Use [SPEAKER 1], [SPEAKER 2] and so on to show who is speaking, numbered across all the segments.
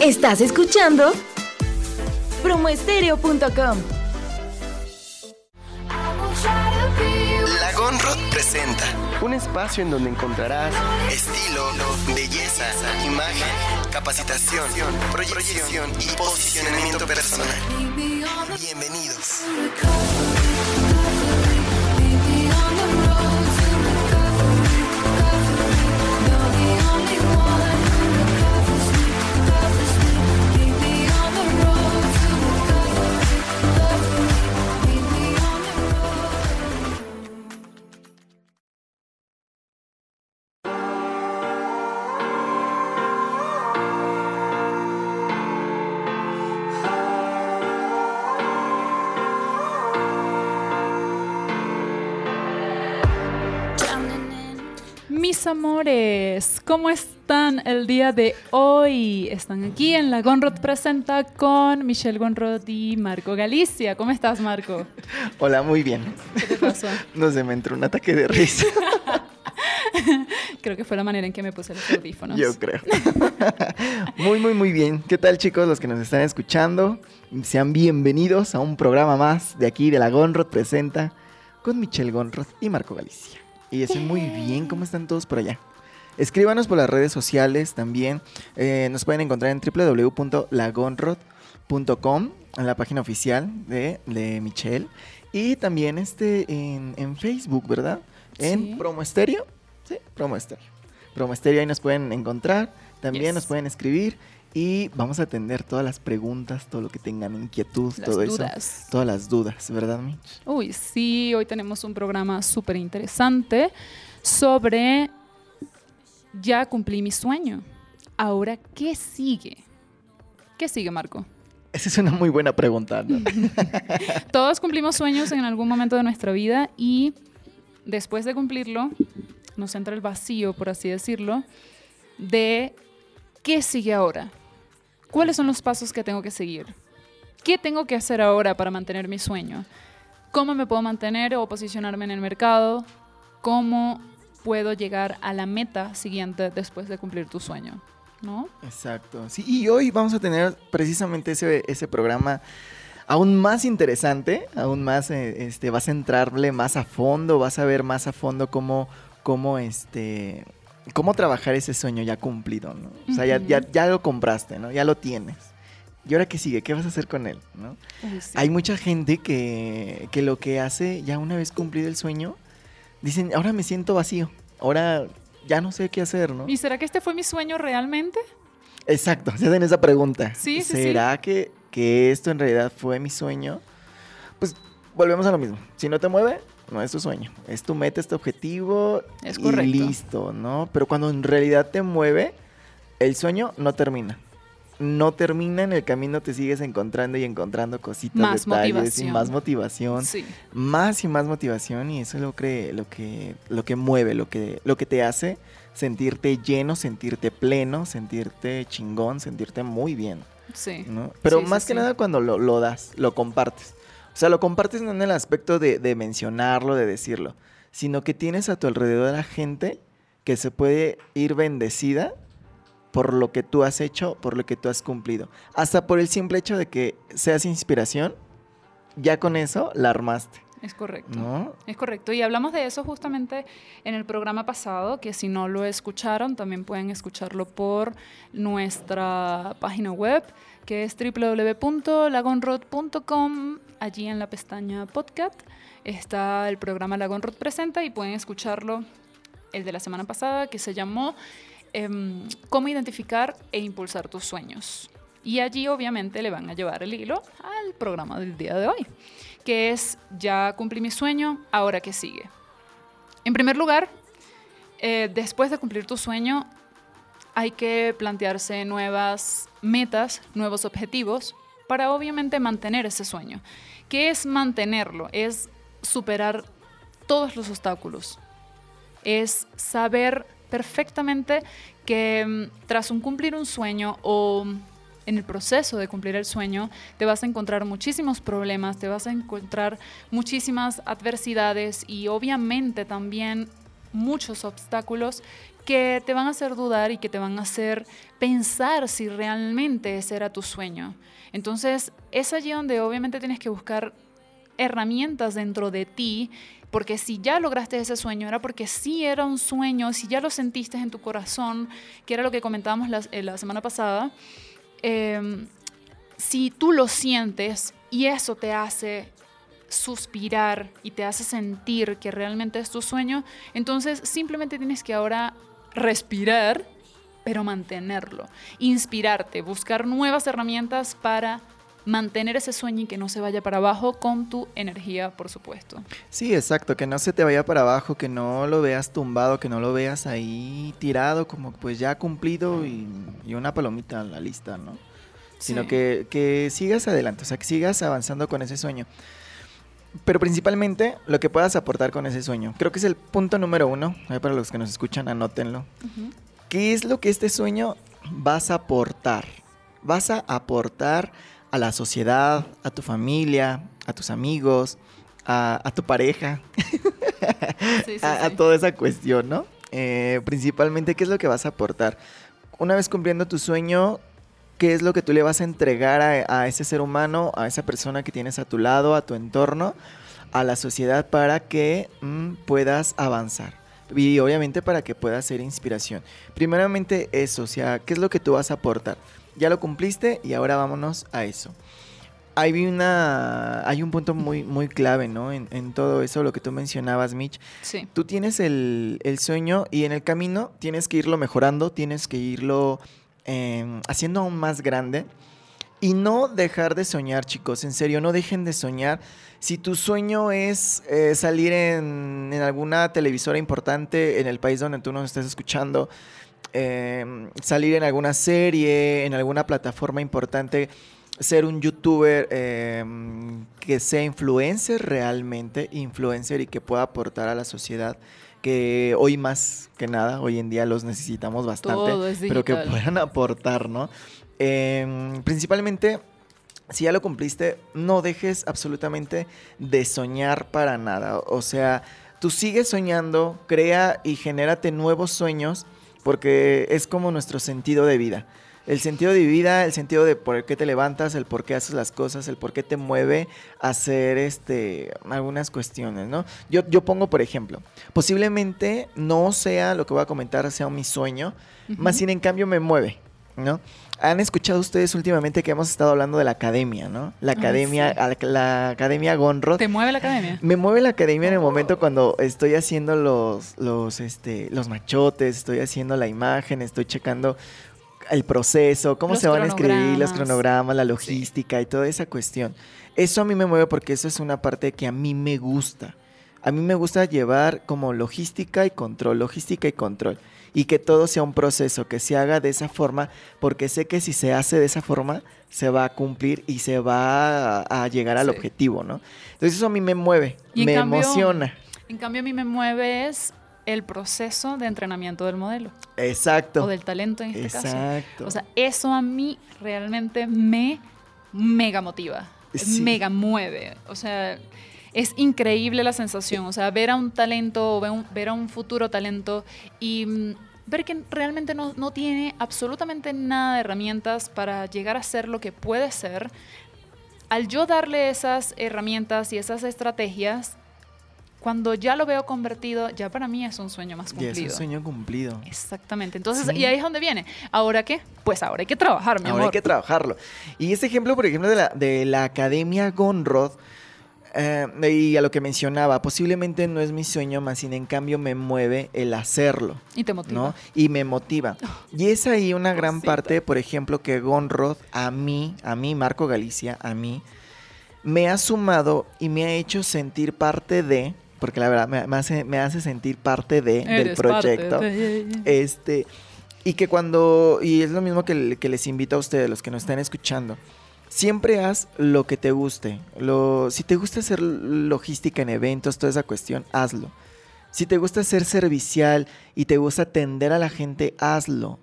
[SPEAKER 1] Estás escuchando promoestereo.com.
[SPEAKER 2] Lagonrod presenta un espacio en donde encontrarás estilo, belleza, imagen, capacitación, proyección y posicionamiento personal. Bienvenidos.
[SPEAKER 3] Amores, ¿cómo están el día de hoy? Están aquí en la Gonrod Presenta con Michelle Gonrod y Marco Galicia. ¿Cómo estás, Marco?
[SPEAKER 2] Hola, muy bien.
[SPEAKER 3] ¿Qué te pasó?
[SPEAKER 2] No se me entró un ataque de risa.
[SPEAKER 3] Creo que fue la manera en que me puse los audífonos.
[SPEAKER 2] Yo creo. Muy, muy, muy bien. ¿Qué tal, chicos, los que nos están escuchando? Sean bienvenidos a un programa más de aquí de la Gonrod Presenta con Michelle Gonrod y Marco Galicia. Y estoy muy bien. ¿Cómo están todos por allá? Escríbanos por las redes sociales también. Eh, nos pueden encontrar en www.lagonrod.com, en la página oficial de, de Michelle. Y también este en, en Facebook, ¿verdad? En
[SPEAKER 3] Sí.
[SPEAKER 2] Promo Estéreo. Sí, Promo Estéreo. Promo Estéreo, ahí nos pueden encontrar. También
[SPEAKER 3] Yes.
[SPEAKER 2] nos pueden escribir. Y vamos a atender todas las preguntas, todo lo que tengan inquietud,
[SPEAKER 3] Las
[SPEAKER 2] todo
[SPEAKER 3] dudas.
[SPEAKER 2] eso. Todas las dudas, ¿verdad, Mitch?
[SPEAKER 3] Uy, sí, hoy tenemos un programa súper interesante sobre ya cumplí mi sueño. Ahora, ¿qué sigue? ¿Qué sigue, Marco?
[SPEAKER 2] Esa es una muy buena pregunta, ¿no?
[SPEAKER 3] Todos cumplimos sueños en algún momento de nuestra vida y después de cumplirlo nos entra el vacío, por así decirlo, de qué sigue ahora. ¿Cuáles son los pasos que tengo que seguir? ¿Qué tengo que hacer ahora para mantener mi sueño? ¿Cómo me puedo mantener o posicionarme en el mercado? ¿Cómo puedo llegar a la meta siguiente después de cumplir tu sueño? ¿No?
[SPEAKER 2] Exacto. Sí, y hoy vamos a tener precisamente ese, ese programa aún más interesante, aún más, eh, este, vas a entrarle más a fondo, vas a ver más a fondo cómo, cómo, este, cómo trabajar ese sueño ya cumplido, ¿no? O sea, ya, ya, ya lo compraste, ¿no? Ya lo tienes. ¿Y ahora qué sigue? ¿Qué vas a hacer con él? ¿no?
[SPEAKER 3] Sí.
[SPEAKER 2] Hay mucha gente que, que lo que hace, ya una vez cumplido el sueño, dicen, ahora me siento vacío, ahora ya no sé qué hacer, ¿no?
[SPEAKER 3] ¿Y será que este fue mi sueño realmente?
[SPEAKER 2] Exacto, se hacen esa pregunta.
[SPEAKER 3] Sí, sí,
[SPEAKER 2] ¿Será Que, que esto en realidad fue mi sueño? Pues volvemos a lo mismo. Si no te mueve, no es tu sueño. Es tu meta, es tu objetivo.
[SPEAKER 3] Es
[SPEAKER 2] y listo, ¿no? Pero cuando en realidad te mueve, el sueño no termina. No termina, en el camino te sigues encontrando y encontrando cositas,
[SPEAKER 3] Más
[SPEAKER 2] detalles y
[SPEAKER 3] motivación.
[SPEAKER 2] más motivación
[SPEAKER 3] Sí.
[SPEAKER 2] más y más motivación y eso es lo que lo que lo que mueve, lo que lo que te hace sentirte lleno, sentirte pleno, sentirte chingón, sentirte muy bien,
[SPEAKER 3] Sí.
[SPEAKER 2] ¿no? Pero
[SPEAKER 3] Sí, sí,
[SPEAKER 2] más que nada cuando lo, lo das, lo compartes. O sea, lo compartes no en el aspecto de, de mencionarlo, de decirlo, sino que tienes a tu alrededor a gente que se puede ir bendecida por lo que tú has hecho, por lo que tú has cumplido. Hasta por el simple hecho de que seas inspiración, ya con eso la armaste,
[SPEAKER 3] Es correcto.
[SPEAKER 2] ¿no?
[SPEAKER 3] Es correcto. Y hablamos de eso justamente en el programa pasado, que si no lo escucharon, también pueden escucharlo por nuestra página web, que es www.lagonrod.com. Allí en la pestaña podcast está el programa Lagonrod Presenta y pueden escucharlo el de la semana pasada, que se llamó em, Cómo identificar e impulsar tus sueños. Y allí obviamente le van a llevar el hilo al programa del día de hoy, que es ya cumplí mi sueño, ahora qué sigue. En primer lugar, eh, después de cumplir tu sueño, hay que plantearse nuevas metas, nuevos objetivos para obviamente mantener ese sueño. ¿Qué es mantenerlo? Es superar todos los obstáculos. Es saber perfectamente que mm, tras un cumplir un sueño o en el proceso de cumplir el sueño te vas a encontrar muchísimos problemas, te vas a encontrar muchísimas adversidades y obviamente también muchos obstáculos que te van a hacer dudar y que te van a hacer pensar si realmente ese era tu sueño. Entonces, es allí donde obviamente tienes que buscar herramientas dentro de ti, porque si ya lograste ese sueño, era porque sí era un sueño, si ya lo sentiste en tu corazón, que era lo que comentábamos la, eh, la semana pasada, em, si tú lo sientes y eso te hace suspirar y te hace sentir que realmente es tu sueño, entonces simplemente tienes que ahora respirar, pero mantenerlo, inspirarte, buscar nuevas herramientas para mantener ese sueño y que no se vaya para abajo con tu energía, por supuesto.
[SPEAKER 2] Sí, exacto, que no se te vaya para abajo, que no lo veas tumbado, que no lo veas ahí tirado como pues ya cumplido y, y una palomita en la lista, ¿no? Sino que, que sigas adelante, o sea, que sigas avanzando con ese sueño. Pero principalmente lo que puedas aportar con ese sueño. Creo que es el punto número uno. Para los que nos escuchan, anótenlo.
[SPEAKER 3] Ujú.
[SPEAKER 2] ¿Qué es lo que este sueño vas a aportar? Vas a aportar a la sociedad, a tu familia, a tus amigos, a, a tu pareja,
[SPEAKER 3] Sí, sí,
[SPEAKER 2] a, toda esa cuestión, ¿no? Eh, principalmente, ¿qué es lo que vas a aportar? Una vez cumpliendo tu sueño, ¿qué es lo que tú le vas a entregar a, a ese ser humano, a esa persona que tienes a tu lado, a tu entorno, a la sociedad para que mm, puedas avanzar? Y obviamente para que puedas ser inspiración. Primeramente eso, o sea, ¿qué es lo que tú vas a aportar? Ya lo cumpliste y ahora vámonos a eso. Hay, una, hay un punto muy, muy clave, ¿no? En, en todo eso, lo que tú mencionabas, Mitch.
[SPEAKER 3] Sí.
[SPEAKER 2] Tú tienes el, el sueño y en el camino tienes que irlo mejorando, tienes que irlo eh, haciendo aún más grande. Y no dejar de soñar, chicos. En serio, no dejen de soñar. Si tu sueño es eh, salir en, en alguna televisora importante en el país donde tú nos estés escuchando, eh, salir en alguna serie, en alguna plataforma importante, ser un youtuber eh, que sea influencer realmente, influencer y que pueda aportar a la sociedad, que hoy más que nada, hoy en día los necesitamos bastante, pero que puedan aportar, ¿no? Eh, principalmente, si ya lo cumpliste, no dejes absolutamente de soñar para nada. O sea, tú sigues soñando, crea y genérate nuevos sueños, porque es como nuestro sentido de vida. El sentido de vida, el sentido de por qué te levantas, el por qué haces las cosas, el por qué te mueve a hacer este, algunas cuestiones, ¿no? Yo, yo pongo, por ejemplo, posiblemente no sea lo que voy a comentar, sea mi sueño, más
[SPEAKER 3] Ujú.
[SPEAKER 2] sin en cambio me mueve, ¿no? Han escuchado ustedes últimamente que hemos estado hablando de la academia, ¿no? La academia,
[SPEAKER 3] sí.
[SPEAKER 2] la, la academia Gonrod.
[SPEAKER 3] ¿Te mueve la academia?
[SPEAKER 2] Me mueve la academia en el momento cuando estoy haciendo los, los, este, los machotes, estoy haciendo la imagen, estoy checando el proceso, cómo
[SPEAKER 3] Los
[SPEAKER 2] se van a escribir los
[SPEAKER 3] cronogramas.
[SPEAKER 2] la logística y toda esa cuestión. Eso a mí me mueve porque eso es una parte que a mí me gusta. A mí me gusta llevar como logística y control, logística y control. Y que todo sea un proceso, que se haga de esa forma, porque sé que si se hace de esa forma, se va a cumplir y se va a, a llegar al
[SPEAKER 3] Sí.
[SPEAKER 2] objetivo, ¿no? Entonces eso a mí me mueve,
[SPEAKER 3] Y
[SPEAKER 2] me
[SPEAKER 3] cambio-
[SPEAKER 2] emociona.
[SPEAKER 3] En cambio, a mí me mueve es el proceso de entrenamiento del modelo
[SPEAKER 2] Exacto.
[SPEAKER 3] o del talento en este caso.
[SPEAKER 2] Exacto.
[SPEAKER 3] O sea, eso a mí realmente me mega motiva,
[SPEAKER 2] Sí.
[SPEAKER 3] mega mueve. O sea, es increíble la sensación. O sea, ver a un talento o ver a un futuro talento y mm, ver que realmente no, no tiene absolutamente nada de herramientas para llegar a ser lo que puede ser. Al yo darle esas herramientas y esas estrategias, cuando ya lo veo convertido, ya para mí es un sueño más cumplido.
[SPEAKER 2] es un sueño cumplido.
[SPEAKER 3] Exactamente. Entonces,
[SPEAKER 2] Sí.
[SPEAKER 3] y ahí es donde viene. ¿Ahora qué? Pues ahora hay que trabajar, mi
[SPEAKER 2] Ahora hay
[SPEAKER 3] amor.
[SPEAKER 2] que trabajarlo. Y este ejemplo, por ejemplo, de la, de la Academia Gonrod, eh, y a lo que mencionaba, posiblemente no es mi sueño, más sin en cambio me mueve el hacerlo.
[SPEAKER 3] Y te motiva.
[SPEAKER 2] ¿no? Y me motiva. Y es ahí una gran
[SPEAKER 3] Cosita.
[SPEAKER 2] parte, por ejemplo, que Gonrod a mí, a mí, Marco Galicia, a mí, me ha sumado y me ha hecho sentir parte de, porque la verdad me, me hace, me hace sentir parte de, del proyecto.
[SPEAKER 3] de-
[SPEAKER 2] Este, y que cuando, y es lo mismo que, que les invito a ustedes, los que nos están escuchando, siempre haz lo que te guste. Lo, si te gusta hacer logística en eventos, toda esa cuestión, hazlo. Si te gusta ser servicial y te gusta atender a la gente, hazlo.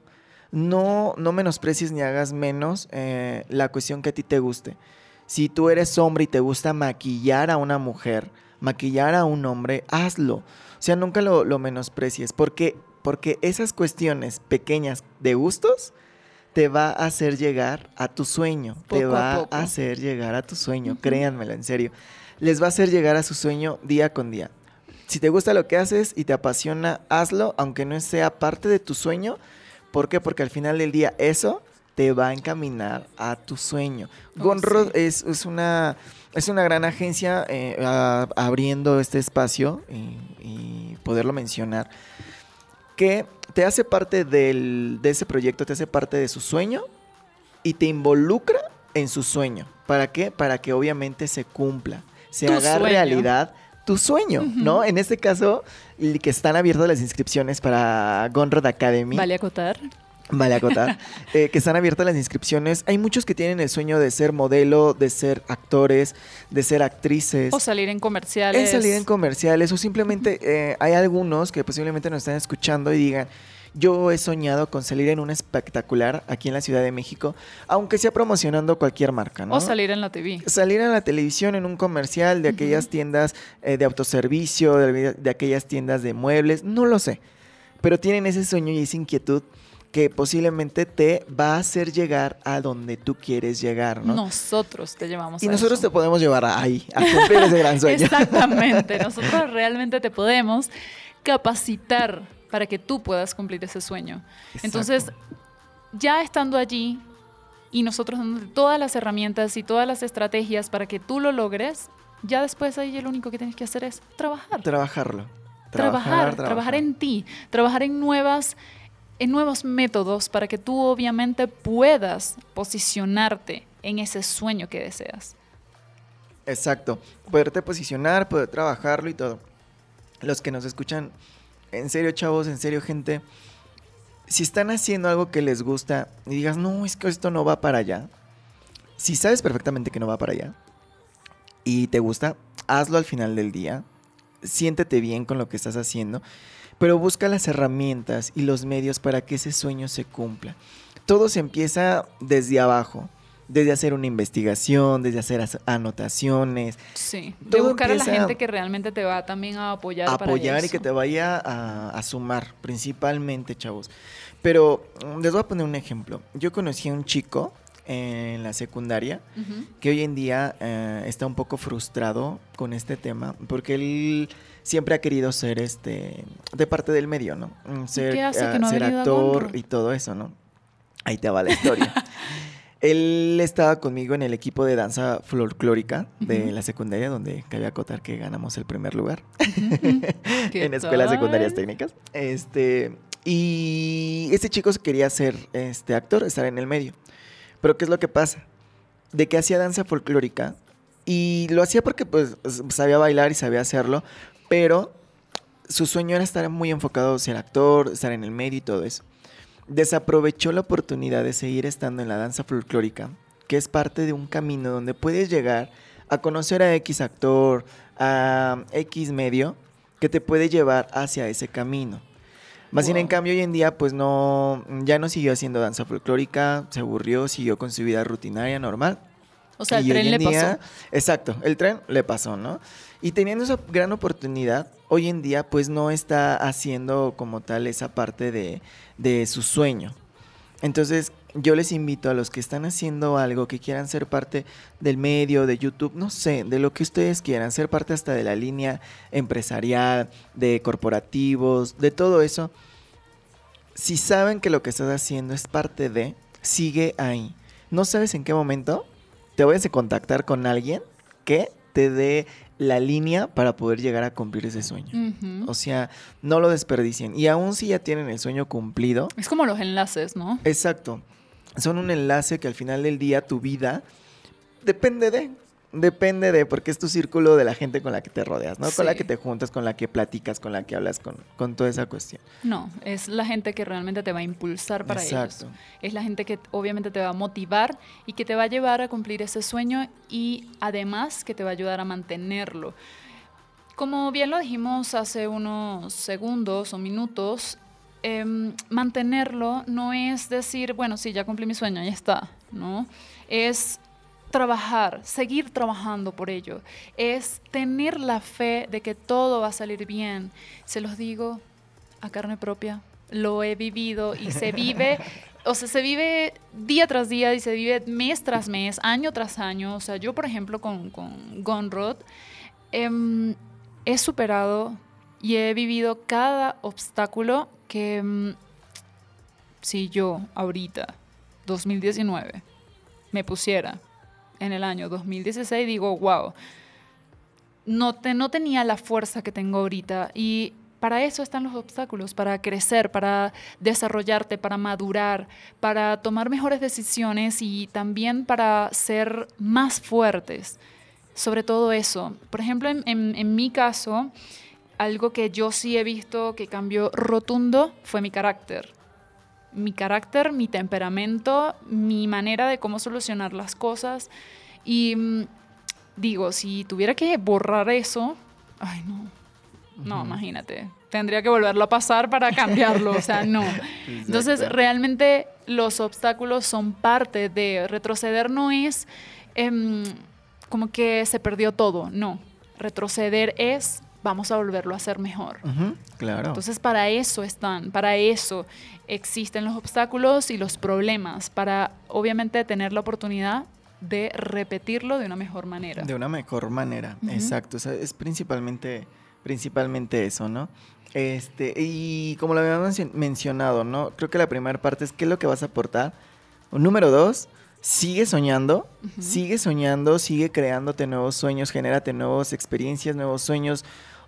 [SPEAKER 2] No, no menosprecies ni hagas menos eh, la cuestión que a ti te guste. Si tú eres hombre y te gusta maquillar a una mujer, maquillar a un hombre, hazlo. O sea, nunca lo, lo menosprecies, porque porque esas cuestiones pequeñas de gustos te va a hacer llegar a tu sueño, te
[SPEAKER 3] Poco
[SPEAKER 2] va a,
[SPEAKER 3] poco.
[SPEAKER 2] hacer llegar a tu sueño, créanmelo, en serio. Les va a hacer llegar a su sueño día con día. Si te gusta lo que haces y te apasiona, hazlo, aunque no sea parte de tu sueño. ¿Por qué? Porque al final del día eso te va a encaminar a tu sueño.
[SPEAKER 3] Oh, sí.
[SPEAKER 2] es, es una, es una gran agencia eh, a- abriendo este espacio y, y poderlo mencionar, que te hace parte del- de ese proyecto, te hace parte de su sueño y te involucra en su sueño. ¿Para qué? Para que obviamente se cumpla, se haga
[SPEAKER 3] sueño.
[SPEAKER 2] realidad tu sueño. ¿no? En este caso, que están abiertas las inscripciones para Gonrod Academy.
[SPEAKER 3] Vale acotar.
[SPEAKER 2] Vale acotar. eh, que están abiertas las inscripciones. Hay muchos que tienen el sueño de ser modelo, de ser actores, de ser actrices.
[SPEAKER 3] O salir en comerciales.
[SPEAKER 2] Es salir en comerciales o simplemente eh, hay algunos que posiblemente nos están escuchando y digan, yo he soñado con salir en un espectacular aquí en la Ciudad de México, aunque sea promocionando cualquier marca, ¿no?
[SPEAKER 3] O salir en la TV.
[SPEAKER 2] Salir en la televisión en un comercial de aquellas tiendas eh, de autoservicio, de, de aquellas tiendas de muebles, no lo sé. Pero tienen ese sueño y esa inquietud que posiblemente te va a hacer llegar a donde tú quieres llegar, ¿no?
[SPEAKER 3] Nosotros te llevamos
[SPEAKER 2] y
[SPEAKER 3] a
[SPEAKER 2] nosotros te podemos llevar ahí, a cumplir ese gran sueño.
[SPEAKER 3] Exactamente. Nosotros realmente te podemos capacitar para que tú puedas cumplir ese sueño. Entonces, ya estando allí y nosotros dándote todas las herramientas y todas las estrategias para que tú lo logres, ya después ahí lo único que tienes que hacer es trabajar.
[SPEAKER 2] trabajarlo.
[SPEAKER 3] trabajar, trabajar en ti, trabajar en nuevas en nuevos métodos para que tú obviamente puedas posicionarte en ese sueño que deseas.
[SPEAKER 2] Exacto. Poderte posicionar, poder trabajarlo y todo. Los que nos escuchan, en serio, chavos, en serio, gente. Si están haciendo algo que les gusta y digas, no, es que esto no va para allá. Si sabes perfectamente que no va para allá y te gusta, hazlo al final del día. Siéntete bien con lo que estás haciendo, pero busca las herramientas y los medios para que ese sueño se cumpla. Todo se empieza desde abajo, desde hacer una investigación, desde hacer anotaciones,
[SPEAKER 3] Sí, de buscar a la gente que realmente te va también a apoyar. para
[SPEAKER 2] apoyar y que te vaya a, a sumar, principalmente, chavos. Pero mm, les voy a poner un ejemplo. Yo conocí a un chico en la secundaria que hoy en día eh, está un poco frustrado con este tema porque él siempre ha querido ser este de parte del medio, ¿no? Mm, Ser,
[SPEAKER 3] qué hace que
[SPEAKER 2] ah,
[SPEAKER 3] no ha
[SPEAKER 2] ser actor y todo eso, ¿no? Ahí te va la historia. él estaba conmigo en el equipo de danza folclórica de
[SPEAKER 3] Ujú.
[SPEAKER 2] la secundaria donde cabe acotar que ganamos el primer lugar
[SPEAKER 3] ¿Qué
[SPEAKER 2] en escuelas
[SPEAKER 3] tal?
[SPEAKER 2] secundarias técnicas. Este, y este chico quería ser este actor, estar en el medio. Pero ¿qué es lo que pasa? De que hacía danza folclórica y lo hacía porque pues sabía bailar y sabía hacerlo, pero su sueño era estar muy enfocado ser actor, estar en el medio y todo eso. Desaprovechó la oportunidad de seguir estando en la danza folclórica, que es parte de un camino donde puedes llegar a conocer a X actor, a X medio, que te puede llevar hacia ese camino. Más bien, en
[SPEAKER 3] Wow.
[SPEAKER 2] cambio, hoy en día, pues no, ya no siguió haciendo danza folclórica, se aburrió, siguió con su vida rutinaria normal.
[SPEAKER 3] O sea, el
[SPEAKER 2] Y hoy
[SPEAKER 3] tren le
[SPEAKER 2] día-
[SPEAKER 3] pasó.
[SPEAKER 2] Exacto, el tren le pasó, ¿no? Y teniendo esa gran oportunidad, hoy en día pues no está haciendo como tal esa parte de, de su sueño. Entonces yo les invito a los que están haciendo algo, que quieran ser parte del medio, de YouTube, no sé, de lo que ustedes quieran, ser parte hasta de la línea empresarial, de corporativos, de todo eso. Si saben que lo que estás haciendo es parte de, sigue ahí. No sabes en qué momento te vayas a contactar con alguien que te dé la línea para poder llegar a cumplir ese sueño. O sea, no lo desperdicien. Y aún si ya tienen el sueño cumplido,
[SPEAKER 3] Es como los enlaces, ¿no?
[SPEAKER 2] exacto, son un enlace que al final del día tu vida depende de, depende de, porque es tu círculo de la gente con la que te rodeas, ¿no? Con la que te juntas, con la que platicas, con la que hablas, con, con toda esa cuestión.
[SPEAKER 3] No, es la gente que realmente te va a impulsar para
[SPEAKER 2] Exacto.
[SPEAKER 3] ellos. Es la gente que obviamente te va a motivar y que te va a llevar a cumplir ese sueño y además que te va a ayudar a mantenerlo. Como bien lo dijimos hace unos segundos o minutos, em, mantenerlo no es decir, bueno, sí, ya cumplí mi sueño, ya está, ¿no? Es trabajar, seguir trabajando por ello. Es tener la fe de que todo va a salir bien. Se los digo a carne propia, lo he vivido y se vive, o sea, se vive día tras día y se vive mes tras mes, año tras año. O sea, yo, por ejemplo, con, con Gonrod, em, he superado y he vivido cada obstáculo que em, si yo ahorita, 2019, me pusiera en el año 2016, digo, wow, no, te, no tenía la fuerza que tengo ahorita y para eso están los obstáculos, para crecer, para desarrollarte, para madurar, para tomar mejores decisiones y también para ser más fuertes. Sobre todo eso. Por ejemplo, en, en mi caso, algo que yo sí he visto que cambió rotundo fue mi carácter. Mi carácter, mi temperamento, mi manera de cómo solucionar las cosas. Y mm, digo, si tuviera que borrar eso, ay no, no, imagínate, tendría que volverlo a pasar para cambiarlo, o sea, no. Entonces, realmente los obstáculos son parte de retroceder, no es em, como que se perdió todo, no. Retroceder es vamos a volverlo a hacer mejor.
[SPEAKER 2] claro.
[SPEAKER 3] Entonces, para eso están, para eso existen los obstáculos y los problemas, para obviamente tener la oportunidad de repetirlo de una mejor manera.
[SPEAKER 2] De una mejor manera, exacto. O sea, es principalmente, principalmente eso, ¿no? Este, y como lo habíamos mencionado, ¿no? Creo que la primera parte es qué es lo que vas a aportar. Número dos, sigue soñando, sigue soñando, sigue creándote nuevos sueños, genérate nuevas experiencias, nuevos sueños.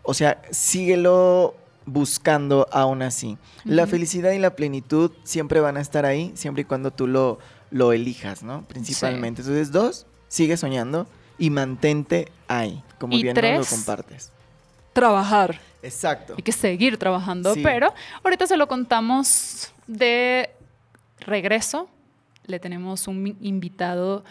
[SPEAKER 2] O sea, síguelo buscando aún así. La felicidad y la plenitud siempre van a estar ahí, siempre y cuando tú lo, lo elijas, ¿no? Principalmente. Entonces, dos, sigue soñando y mantente ahí, como bien lo compartes.
[SPEAKER 3] Trabajar.
[SPEAKER 2] Exacto.
[SPEAKER 3] Hay que seguir trabajando, pero ahorita se lo contamos de regreso. Le tenemos un invitado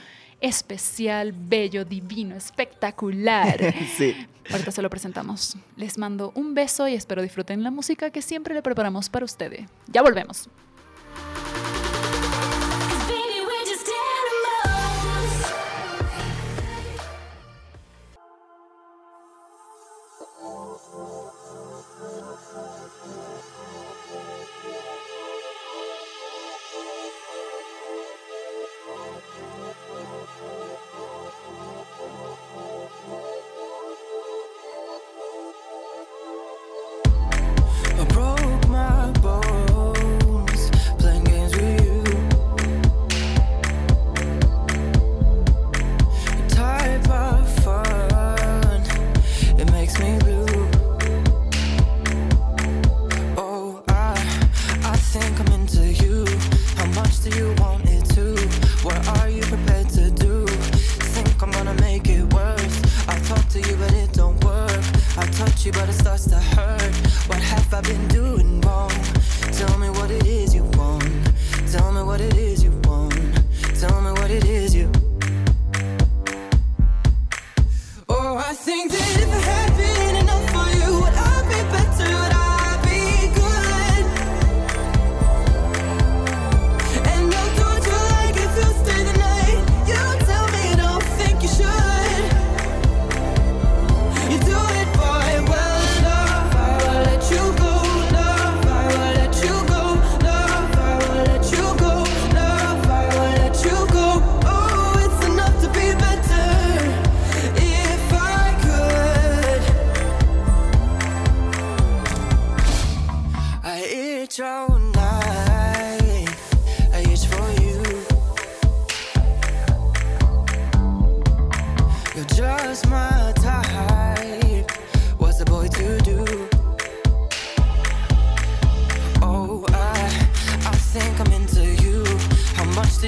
[SPEAKER 3] especial, bello, divino, espectacular.
[SPEAKER 2] sí.
[SPEAKER 3] Ahorita se lo presentamos. Les mando un beso y espero disfruten la música que siempre le preparamos para ustedes. Ya volvemos.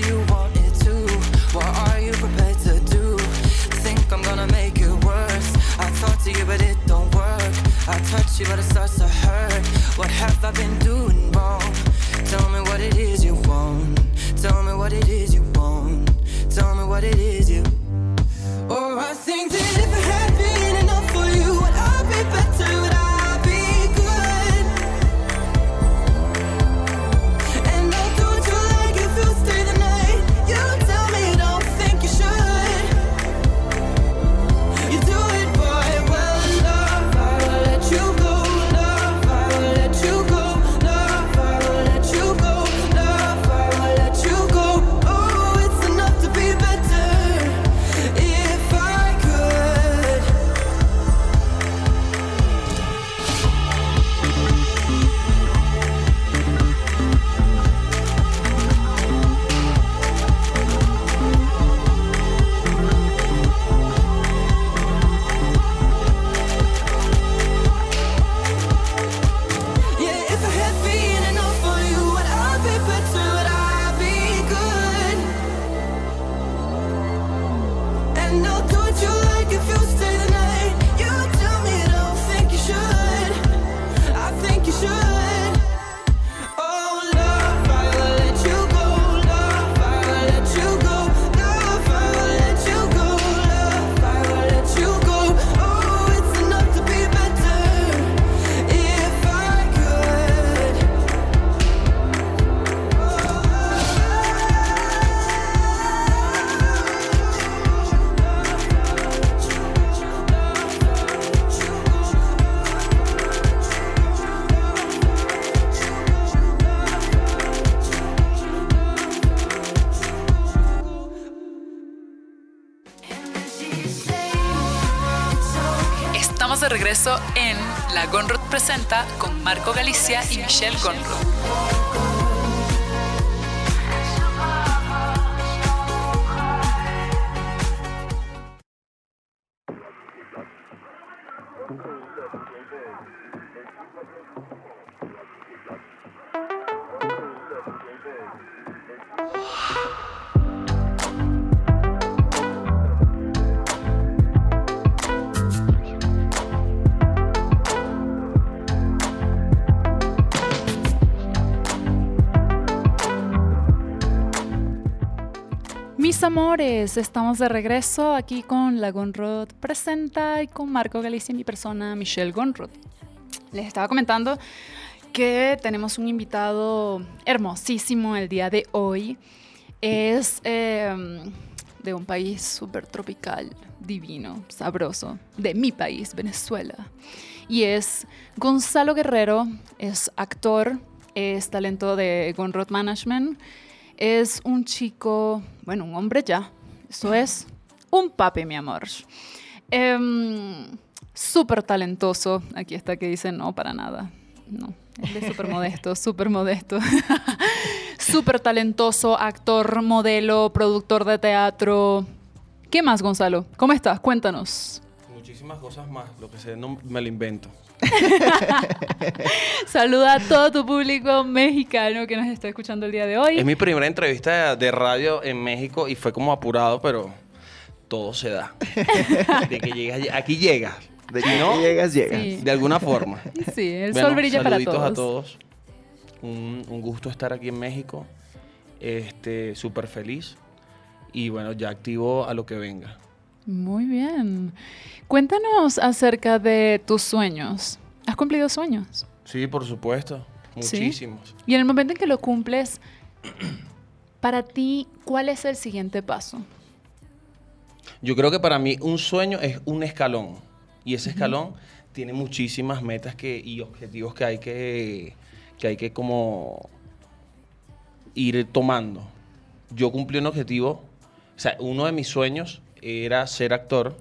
[SPEAKER 3] you wanted to?
[SPEAKER 4] What are you prepared to do? Think I'm gonna make it worse. I talk to you, but it don't work. I touch you, but it starts to hurt. What have I been doing wrong? Tell me what it is you want. Tell me what it is you want. Tell me what it is.
[SPEAKER 3] La Gonrod Presenta con Marco Galicia y Michelle Gonrod. Amores, estamos de regreso aquí con la Gonrod Presenta y con Marco Galicia mi persona Michelle Gonrod. Les estaba comentando que tenemos un invitado hermosísimo el día de hoy. Es eh, de un país súper tropical, divino, sabroso, de mi país, Venezuela. Y es Gonzalo Guerrero, es actor, es talento de Gonrod Management es un chico, bueno, un hombre ya. Eso es un papi, mi amor. Em, súper talentoso. Aquí está que dice no, para nada. No, él es súper modesto, súper modesto. súper talentoso, actor, modelo, productor de teatro. ¿Qué más, Gonzalo? ¿Cómo estás? Cuéntanos.
[SPEAKER 1] Muchísimas cosas más. Lo que sé no me lo invento.
[SPEAKER 3] Saluda a todo tu público mexicano que nos está escuchando el día de hoy.
[SPEAKER 1] Es mi primera entrevista de radio en México y fue como apurado, pero todo se da. De que llegas, aquí llegas.
[SPEAKER 2] De que no llegas, llegas.
[SPEAKER 3] Sí.
[SPEAKER 1] De alguna forma.
[SPEAKER 3] Sí, el
[SPEAKER 1] Bueno,
[SPEAKER 3] sol brilla para
[SPEAKER 1] saluditos
[SPEAKER 3] todos.
[SPEAKER 1] a todos. Un, un gusto estar aquí en México. Este, súper feliz. Y bueno, ya activo a lo que venga.
[SPEAKER 3] Muy bien. Cuéntanos acerca de tus sueños. ¿Has cumplido sueños?
[SPEAKER 1] Sí, por supuesto.
[SPEAKER 3] ¿Sí?
[SPEAKER 1] Muchísimos.
[SPEAKER 3] Y en el momento en que lo cumples, para ti, ¿cuál es el siguiente paso?
[SPEAKER 1] Yo creo que para mí un sueño es un escalón. Y ese escalón tiene muchísimas metas que, y objetivos que hay que, que hay que como ir tomando. Yo cumplí un objetivo, o sea, uno de mis sueños era ser actor.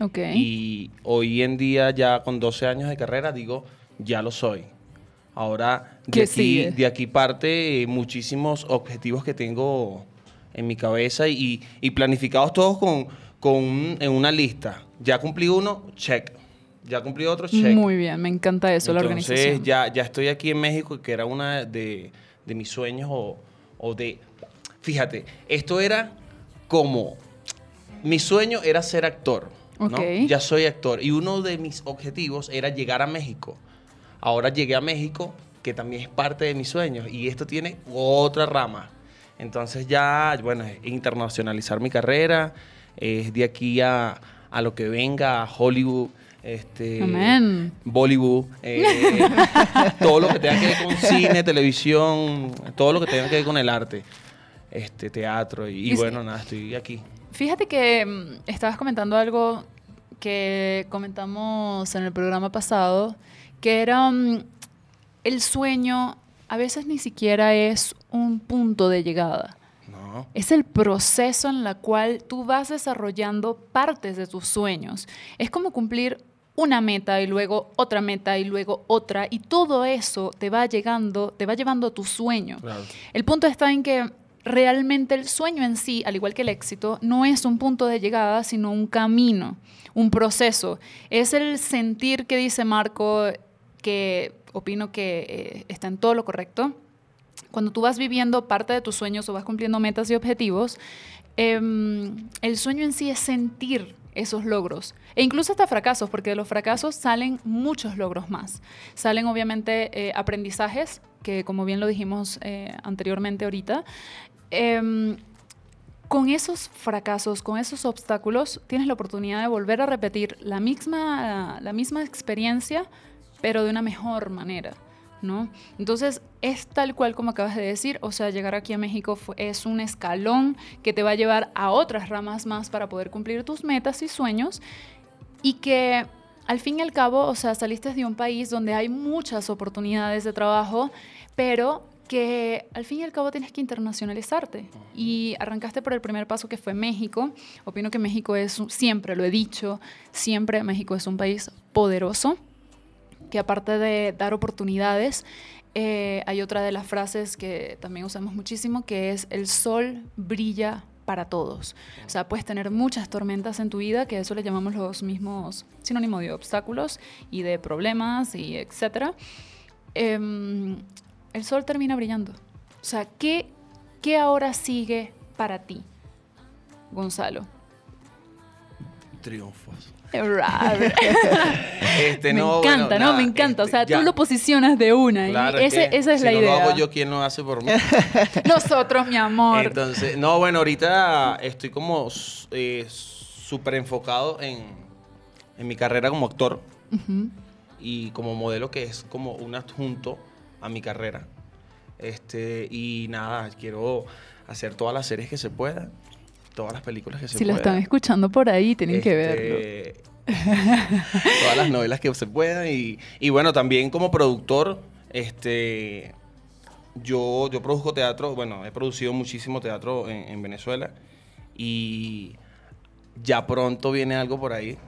[SPEAKER 3] Ok.
[SPEAKER 1] Y hoy en día, ya con 12 años de carrera, digo, ya lo soy. Ahora,
[SPEAKER 3] ¿Qué
[SPEAKER 1] de aquí, de aquí parte eh, muchísimos objetivos que tengo en mi cabeza y, y planificados todos con, con un- en una lista. Ya cumplí uno, check. Ya cumplí otro, check.
[SPEAKER 3] Muy bien, me encanta eso, la
[SPEAKER 1] Entonces,
[SPEAKER 3] organización.
[SPEAKER 1] ya, ya estoy aquí en México, que era una de, de mis sueños o, o de... Fíjate, esto era como... Mi sueño era ser actor. ¿no?
[SPEAKER 3] Ok.
[SPEAKER 1] Ya soy actor. Y uno de mis objetivos era llegar a México. Ahora llegué a México, que también es parte de mis sueños. Y esto tiene otra rama. Entonces ya, bueno, es internacionalizar mi carrera. Es de aquí a, a lo que venga, a Hollywood. Este,
[SPEAKER 3] Amén.
[SPEAKER 1] Bollywood, eh, todo lo que tenga que ver con cine, televisión, todo lo que tenga que ver con el arte, este teatro y, y bueno, nada, estoy aquí.
[SPEAKER 3] Fíjate que mm, estabas comentando algo que comentamos en el programa pasado, que era mm, el sueño a veces ni siquiera es un punto de llegada.
[SPEAKER 1] No,
[SPEAKER 3] Es el proceso en el cual tú vas desarrollando partes de tus sueños. Es como cumplir una meta y luego otra meta y luego otra y todo eso te va llegando, te va llevando a tu sueño.
[SPEAKER 1] claro.
[SPEAKER 3] El punto está en que realmente el sueño en sí, al igual que el éxito, no es un punto de llegada, sino un camino, un proceso. Es el sentir que dice Marco, que opino que eh, está en todo lo correcto. Cuando tú vas viviendo parte de tus sueños o vas cumpliendo metas y objetivos, em, el sueño en sí es sentir esos logros e incluso hasta fracasos, porque de los fracasos salen muchos logros más. Salen obviamente eh, aprendizajes, que como bien lo dijimos eh, anteriormente ahorita, em, con esos fracasos, con esos obstáculos, tienes la oportunidad de volver a repetir la misma, la misma experiencia, pero de una mejor manera. ¿no? Entonces, es tal cual como acabas de decir, o sea, llegar aquí a México es un escalón que te va a llevar a otras ramas más para poder cumplir tus metas y sueños y que al fin y al cabo, o sea, saliste de un país donde hay muchas oportunidades de trabajo, pero que al fin y al cabo tienes que internacionalizarte. Y arrancaste por el primer paso que fue México. Opino que México es, siempre lo he dicho, siempre México es un país poderoso, que aparte de dar oportunidades, eh, hay otra de las frases que también usamos muchísimo, que es el sol brilla para todos. O sea, puedes tener muchas tormentas en tu vida, que eso le llamamos los mismos sinónimos de obstáculos y de problemas y etcétera. Em, el sol termina brillando. O sea, ¿qué, ¿qué ahora sigue para ti, Gonzalo?
[SPEAKER 1] Triunfos. Este,
[SPEAKER 3] me
[SPEAKER 1] no,
[SPEAKER 3] encanta,
[SPEAKER 1] bueno,
[SPEAKER 3] ¿no?
[SPEAKER 1] nada,
[SPEAKER 3] Me encanta. o
[SPEAKER 1] este,
[SPEAKER 3] sea,
[SPEAKER 1] ya.
[SPEAKER 3] tú lo posicionas de una. y
[SPEAKER 1] Claro,
[SPEAKER 3] ese-
[SPEAKER 1] que
[SPEAKER 3] esa es
[SPEAKER 1] si
[SPEAKER 3] la
[SPEAKER 1] no
[SPEAKER 3] idea.
[SPEAKER 1] lo hago yo, ¿quién lo hace por mí?
[SPEAKER 3] Nosotros, mi amor.
[SPEAKER 1] Entonces, no, bueno, ahorita estoy como eh, súper enfocado en, en mi carrera como actor y como modelo que es como un adjunto a mi carrera. Este, y nada, quiero hacer todas las series que se puedan, todas las películas que se
[SPEAKER 3] Si lo
[SPEAKER 1] puedan.
[SPEAKER 3] están escuchando por ahí, tienen que verlo.
[SPEAKER 1] Este, todas las novelas que se puedan y, y bueno, también como productor, este, yo, yo produzco teatro, bueno, he producido muchísimo teatro en, en Venezuela y ya pronto viene algo por ahí,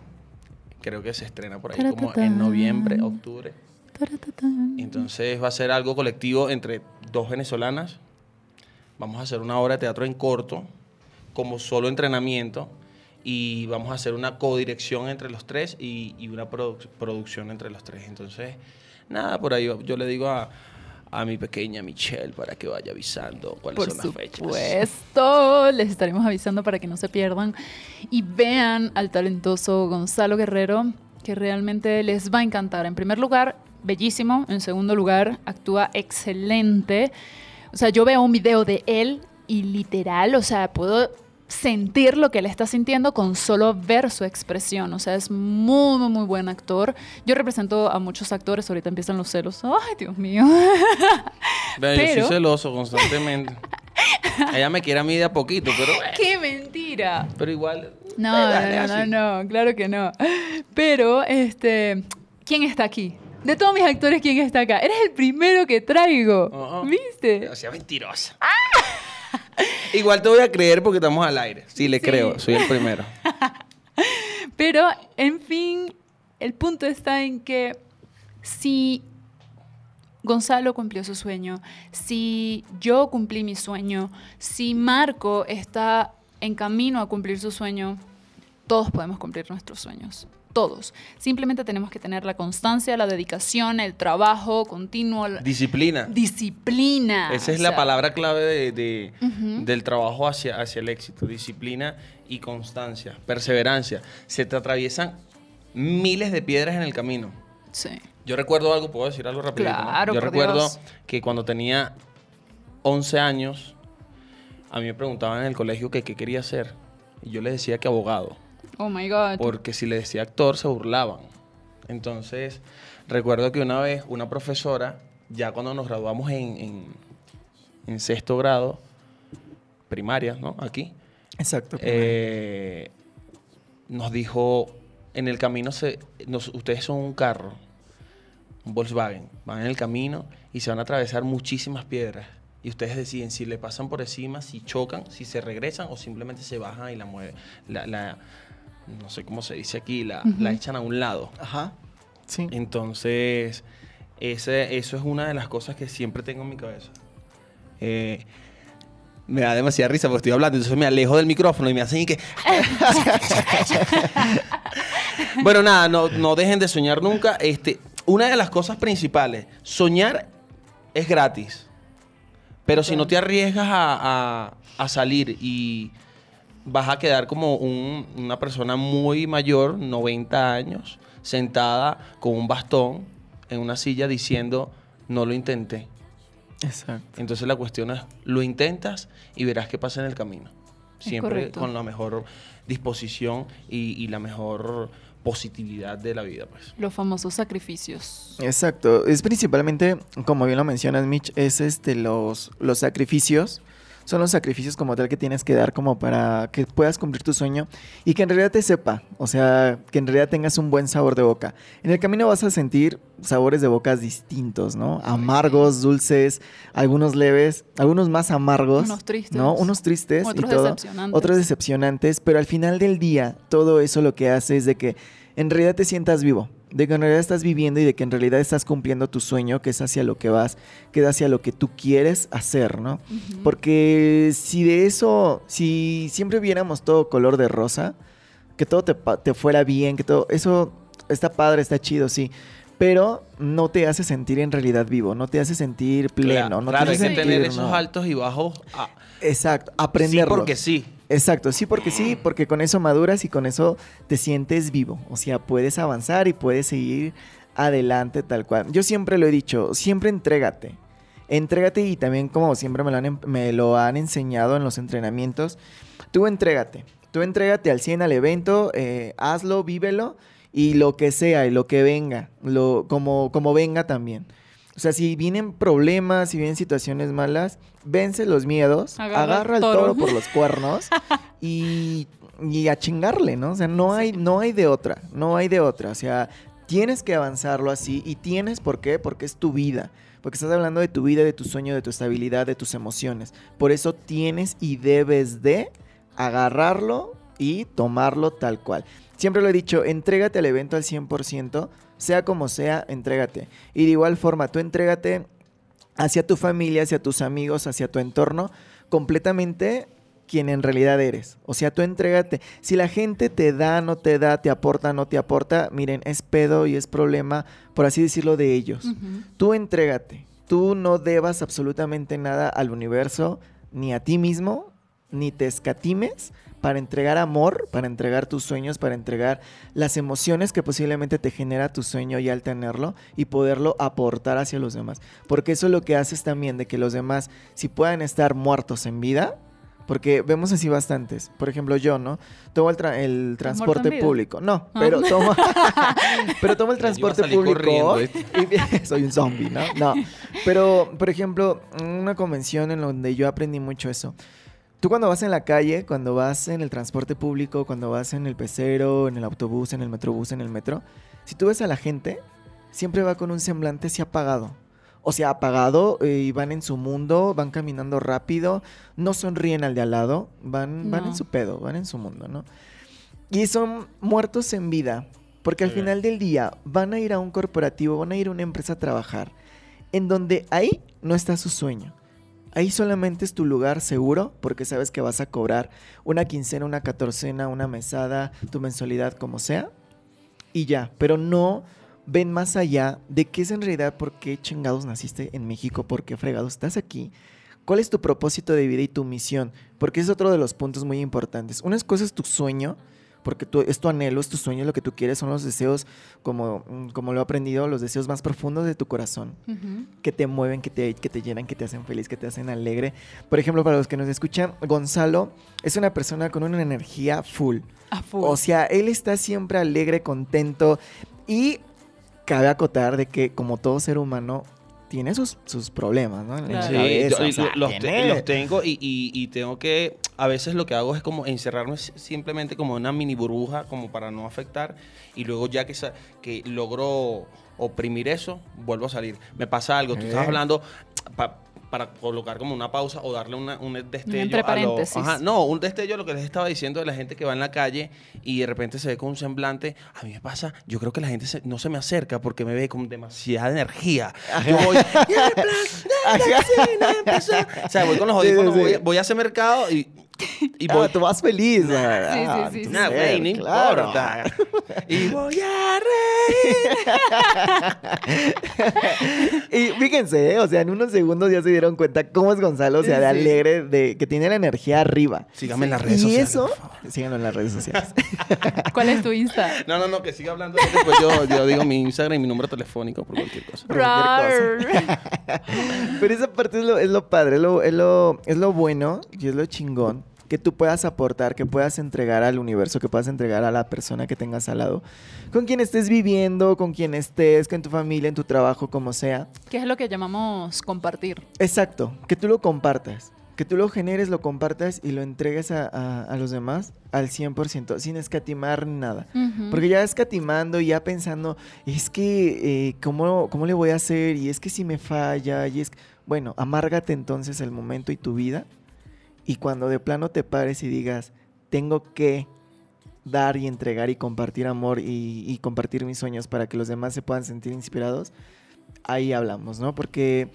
[SPEAKER 1] creo que se estrena por ahí como en noviembre, octubre. Entonces va a ser algo colectivo entre dos venezolanas. Vamos a hacer una obra de teatro en corto, como solo entrenamiento, y vamos a hacer una codirección entre los tres y, y una produ- producción entre los tres. Entonces, nada, por ahí yo le digo a, a mi pequeña Michelle para que vaya avisando cuáles
[SPEAKER 3] Por
[SPEAKER 1] son las fechas.
[SPEAKER 3] supuesto, les estaremos avisando para que no se pierdan y vean al talentoso Gonzalo Guerrero, que realmente les va a encantar. En primer lugar, bellísimo. En segundo lugar, actúa excelente. O sea, yo veo un video de él y literal, o sea, puedo sentir lo que él está sintiendo con solo ver su expresión. O sea, es muy, muy, muy buen actor. Yo represento a muchos actores, ahorita empiezan los celos. Ay, Dios mío.
[SPEAKER 1] Vea, Yo
[SPEAKER 3] Pero-
[SPEAKER 1] soy celoso constantemente. Ella me quiere a mí de a poquito, pero,
[SPEAKER 3] ¡Qué mentira!
[SPEAKER 1] pero igual.
[SPEAKER 3] No, no, no, no, claro que no. Pero, este, ¿quién está aquí? De todos mis actores, ¿quién está acá? Eres el primero que traigo.
[SPEAKER 1] Ajá.
[SPEAKER 3] ¿Viste?
[SPEAKER 1] O sea, mentirosa. Igual te voy a creer porque estamos al aire. Sí, le
[SPEAKER 3] Sí.
[SPEAKER 1] creo, soy el primero.
[SPEAKER 3] Pero, en fin, el punto está en que si Gonzalo cumplió su sueño, si yo cumplí mi sueño, si Marco está en camino a cumplir su sueño, todos podemos cumplir nuestros sueños. Todos. Simplemente tenemos que tener la constancia, la dedicación, el trabajo continuo,
[SPEAKER 1] Disciplina.
[SPEAKER 3] disciplina.
[SPEAKER 1] Esa es
[SPEAKER 3] o
[SPEAKER 1] la palabra clave de, del trabajo hacia, hacia el éxito. Disciplina y constancia. Perseverancia. Se te atraviesan miles de piedras en el camino.
[SPEAKER 3] Sí.
[SPEAKER 1] Yo recuerdo algo, puedo decir algo rápido.
[SPEAKER 3] Claro,
[SPEAKER 1] Yo
[SPEAKER 3] por
[SPEAKER 1] recuerdo
[SPEAKER 3] Dios.
[SPEAKER 1] que cuando tenía 11 años, a mí me preguntaban en el colegio que qué quería ser. Y yo les decía que abogado.
[SPEAKER 3] Oh my God.
[SPEAKER 1] Porque si le decía actor, se burlaban. Entonces, recuerdo que una vez una profesora, ya cuando nos graduamos en, en- en sexto grado, primaria, ¿no? Aquí,
[SPEAKER 2] Exacto.
[SPEAKER 1] eh, nos dijo, en el camino, se, nos- ustedes son un carro, un Volkswagen, van en el camino y se van a atravesar muchísimas piedras. Y ustedes deciden si le pasan por encima, si chocan, si se regresan o simplemente se bajan y la mueven. La, la- no sé cómo se dice aquí, la, la echan a un lado.
[SPEAKER 2] Ajá. Sí.
[SPEAKER 1] Entonces, ese, eso es una de las cosas que siempre tengo en mi cabeza. Eh, me da demasiada risa porque estoy hablando, entonces me alejo del micrófono y me hacen y que... bueno, nada, no, no dejen de soñar nunca. Este, una de las cosas principales, soñar es gratis. Pero si no te arriesgas a, a- a salir y vas a quedar como un- una persona muy mayor, 90 años, sentada con un bastón en una silla diciendo, no lo intenté.
[SPEAKER 2] Exacto.
[SPEAKER 1] Entonces la cuestión es, lo intentas y verás qué pasa en el camino. Siempre con la mejor disposición y, y la mejor positividad de la vida, pues.
[SPEAKER 3] Los famosos sacrificios.
[SPEAKER 2] Exacto. Es principalmente, como bien lo mencionas, Mitch, es este los, los sacrificios son los sacrificios como tal que tienes que dar como para que puedas cumplir tu sueño y que en realidad te sepa, o sea, que en realidad tengas un buen sabor de boca. En el camino vas a sentir sabores de bocas distintos, ¿no? Amargos, dulces, algunos leves, algunos más amargos,
[SPEAKER 3] Unos tristes.
[SPEAKER 2] ¿no? Unos tristes
[SPEAKER 3] Otros
[SPEAKER 2] y todo,
[SPEAKER 3] decepcionantes.
[SPEAKER 2] otros decepcionantes, pero al final del día todo eso lo que hace es de que en realidad te sientas vivo, de que en realidad estás viviendo y de que en realidad estás cumpliendo tu sueño, que es hacia lo que vas, que es hacia lo que tú quieres hacer, ¿no? Porque si de eso, si siempre viéramos todo color de rosa, que todo te, te fuera bien, que todo, eso está padre, está chido, sí. Pero no te hace sentir en realidad vivo, no te hace sentir pleno, no
[SPEAKER 1] claro,
[SPEAKER 2] te
[SPEAKER 1] hay
[SPEAKER 2] hace
[SPEAKER 1] que
[SPEAKER 2] sentir,
[SPEAKER 1] tener esos
[SPEAKER 2] ¿no?
[SPEAKER 1] altos y bajos. ah,
[SPEAKER 2] Exacto,
[SPEAKER 1] sí,
[SPEAKER 2] aprenderlo.
[SPEAKER 1] porque sí.
[SPEAKER 2] Exacto, sí porque sí, porque con eso maduras y con eso te sientes vivo. O sea, puedes avanzar y puedes seguir adelante tal cual. Yo siempre lo he dicho, siempre entrégate. Entrégate y también como siempre me lo han, em- me lo han enseñado en los entrenamientos, tú entrégate. Tú entrégate al 100 al evento, eh, hazlo, vívelo y lo que sea y lo que venga, lo, como, como venga también. O sea, si vienen problemas, si vienen situaciones malas, vence los miedos,
[SPEAKER 3] Agarra
[SPEAKER 2] agarra,
[SPEAKER 3] el toro.
[SPEAKER 2] toro por los cuernos y, y a chingarle, ¿no? O sea, no hay, no hay de otra, no hay de otra. O sea, tienes que avanzarlo así y tienes, ¿por qué? Porque es tu vida. Porque estás hablando de tu vida, de tu sueño, de tu estabilidad, de tus emociones. Por eso tienes y debes de agarrarlo y tomarlo tal cual. Siempre lo he dicho, entrégate al evento al 100%, sea como sea, entrégate. Y de igual forma, tú entrégate hacia tu familia, hacia tus amigos, hacia tu entorno, completamente quien en realidad eres. O sea, tú entrégate. Si la gente te da, no te da, te aporta, no te aporta, miren, es pedo y es problema, por así decirlo, de ellos. Tú entrégate. Tú no debas absolutamente nada al universo, ni a ti mismo, ni te escatimes para entregar amor, para entregar tus sueños, para entregar las emociones que posiblemente te genera tu sueño y al tenerlo y poderlo aportar hacia los demás. Porque eso es lo que haces también de que los demás, si puedan estar muertos en vida, porque vemos así bastantes. Por ejemplo, yo, ¿no? Tomo el, tra- el
[SPEAKER 3] muerto
[SPEAKER 2] transporte público. No,
[SPEAKER 3] Ah.
[SPEAKER 2] pero tomo, pero tomo el transporte público.
[SPEAKER 1] ¿viste?
[SPEAKER 2] y- soy un zombie, ¿no? No. Pero, por ejemplo, una convención en donde yo aprendí mucho eso. Tú cuando vas en la calle, cuando vas en el transporte público, cuando vas en el pecero, en el autobús, en el metrobús, en el metro, si tú ves a la gente, siempre va con un semblante así apagado. O sea, apagado eh, y van en su mundo, van caminando rápido, no sonríen al de al lado, van, van
[SPEAKER 3] No.
[SPEAKER 2] en su pedo, van en su mundo, ¿no? Y son muertos en vida, porque al
[SPEAKER 1] Ok.
[SPEAKER 2] final del día van a ir a un corporativo, van a ir a una empresa a trabajar, en donde ahí no está su sueño. Ahí solamente es tu lugar seguro porque sabes que vas a cobrar una quincena, una catorcena, una mesada, tu mensualidad, como sea. Y ya, pero no ven más allá de qué es en realidad por qué chingados naciste en México, por qué fregados estás aquí. ¿Cuál es tu propósito de vida y tu misión? Porque es otro de los puntos muy importantes. Una cosa es tu sueño, porque tú, es tu anhelo, es tu sueño, lo que tú quieres, son los deseos, como, mm, como lo he aprendido, los deseos más profundos de tu corazón que te mueven, que te, que te llenan, que te hacen feliz, que te hacen alegre. Por ejemplo, para los que nos escuchan, Gonzalo es una persona con una energía full.
[SPEAKER 3] A full.
[SPEAKER 2] O sea, él está siempre alegre, contento y cabe acotar de que como todo ser humano tiene sus, sus problemas, ¿no? En la
[SPEAKER 3] Claro.
[SPEAKER 1] Sí,
[SPEAKER 2] cabeza,
[SPEAKER 1] yo-
[SPEAKER 2] o sea,
[SPEAKER 1] los, te- los tengo y, y- y tengo que, a veces lo que hago es como encerrarme si- simplemente como en una mini burbuja, como para no afectar, y luego ya que, que logro oprimir eso, vuelvo a salir. Me pasa algo, tú
[SPEAKER 2] Eh.
[SPEAKER 1] estás hablando pa- para colocar como una pausa o darle una, un destello
[SPEAKER 3] entre
[SPEAKER 1] a lo-
[SPEAKER 3] paréntesis.
[SPEAKER 1] Ajá, no, un destello a lo que les estaba diciendo de la gente que va en la calle y de repente se ve con un semblante. A mí me pasa, yo creo que la gente se- no se me acerca porque me ve con demasiada energía. Yo voy, "Y el plan la empezó". O sea, voy con los
[SPEAKER 2] Sí, sí,
[SPEAKER 1] audífonos,
[SPEAKER 2] sí.
[SPEAKER 1] voy, voy a ese mercado y, y
[SPEAKER 2] Ah,
[SPEAKER 1] voy.
[SPEAKER 2] tú vas feliz. ah,
[SPEAKER 3] sí, sí, sí.
[SPEAKER 1] Nah,
[SPEAKER 2] ser,
[SPEAKER 1] güey, no
[SPEAKER 2] claro.
[SPEAKER 1] importa. Y voy a reír.
[SPEAKER 2] Y fíjense, ¿eh? o sea, en unos segundos ya se dieron cuenta cómo es Gonzalo, o sea, de
[SPEAKER 3] Sí.
[SPEAKER 2] alegre, de que tiene la energía arriba.
[SPEAKER 1] Síganme en las redes
[SPEAKER 2] y
[SPEAKER 1] sociales.
[SPEAKER 2] eso,
[SPEAKER 1] por favor.
[SPEAKER 2] síganlo en las redes sociales.
[SPEAKER 3] ¿Cuál es tu Insta?
[SPEAKER 1] No, no, no, que siga hablando. Después yo, yo digo mi Instagram y mi número telefónico por cualquier cosa.
[SPEAKER 2] Por cualquier
[SPEAKER 3] Rar.
[SPEAKER 2] Pero esa parte es lo, es lo padre, es lo, es, lo, es lo bueno y es lo chingón que tú puedas aportar, que puedas entregar al universo, que puedas entregar a la persona que tengas al lado, con quien estés viviendo, con quien estés, con tu familia, en tu trabajo, como sea.
[SPEAKER 3] ¿Qué es lo que llamamos compartir?
[SPEAKER 2] Exacto, que tú lo compartas. que tú lo generes, lo compartas y lo entregues a, a- a los demás al 100%, sin escatimar nada. Porque ya escatimando y ya pensando, es que, eh, ¿cómo, ¿cómo le voy a hacer? Y es que si me falla, y es que... Bueno, amárgate entonces el momento y tu vida. Y cuando de plano te pares y digas, tengo que dar y entregar y compartir amor y, compartir mis sueños para que los demás se puedan sentir inspirados, ahí hablamos, ¿no? Porque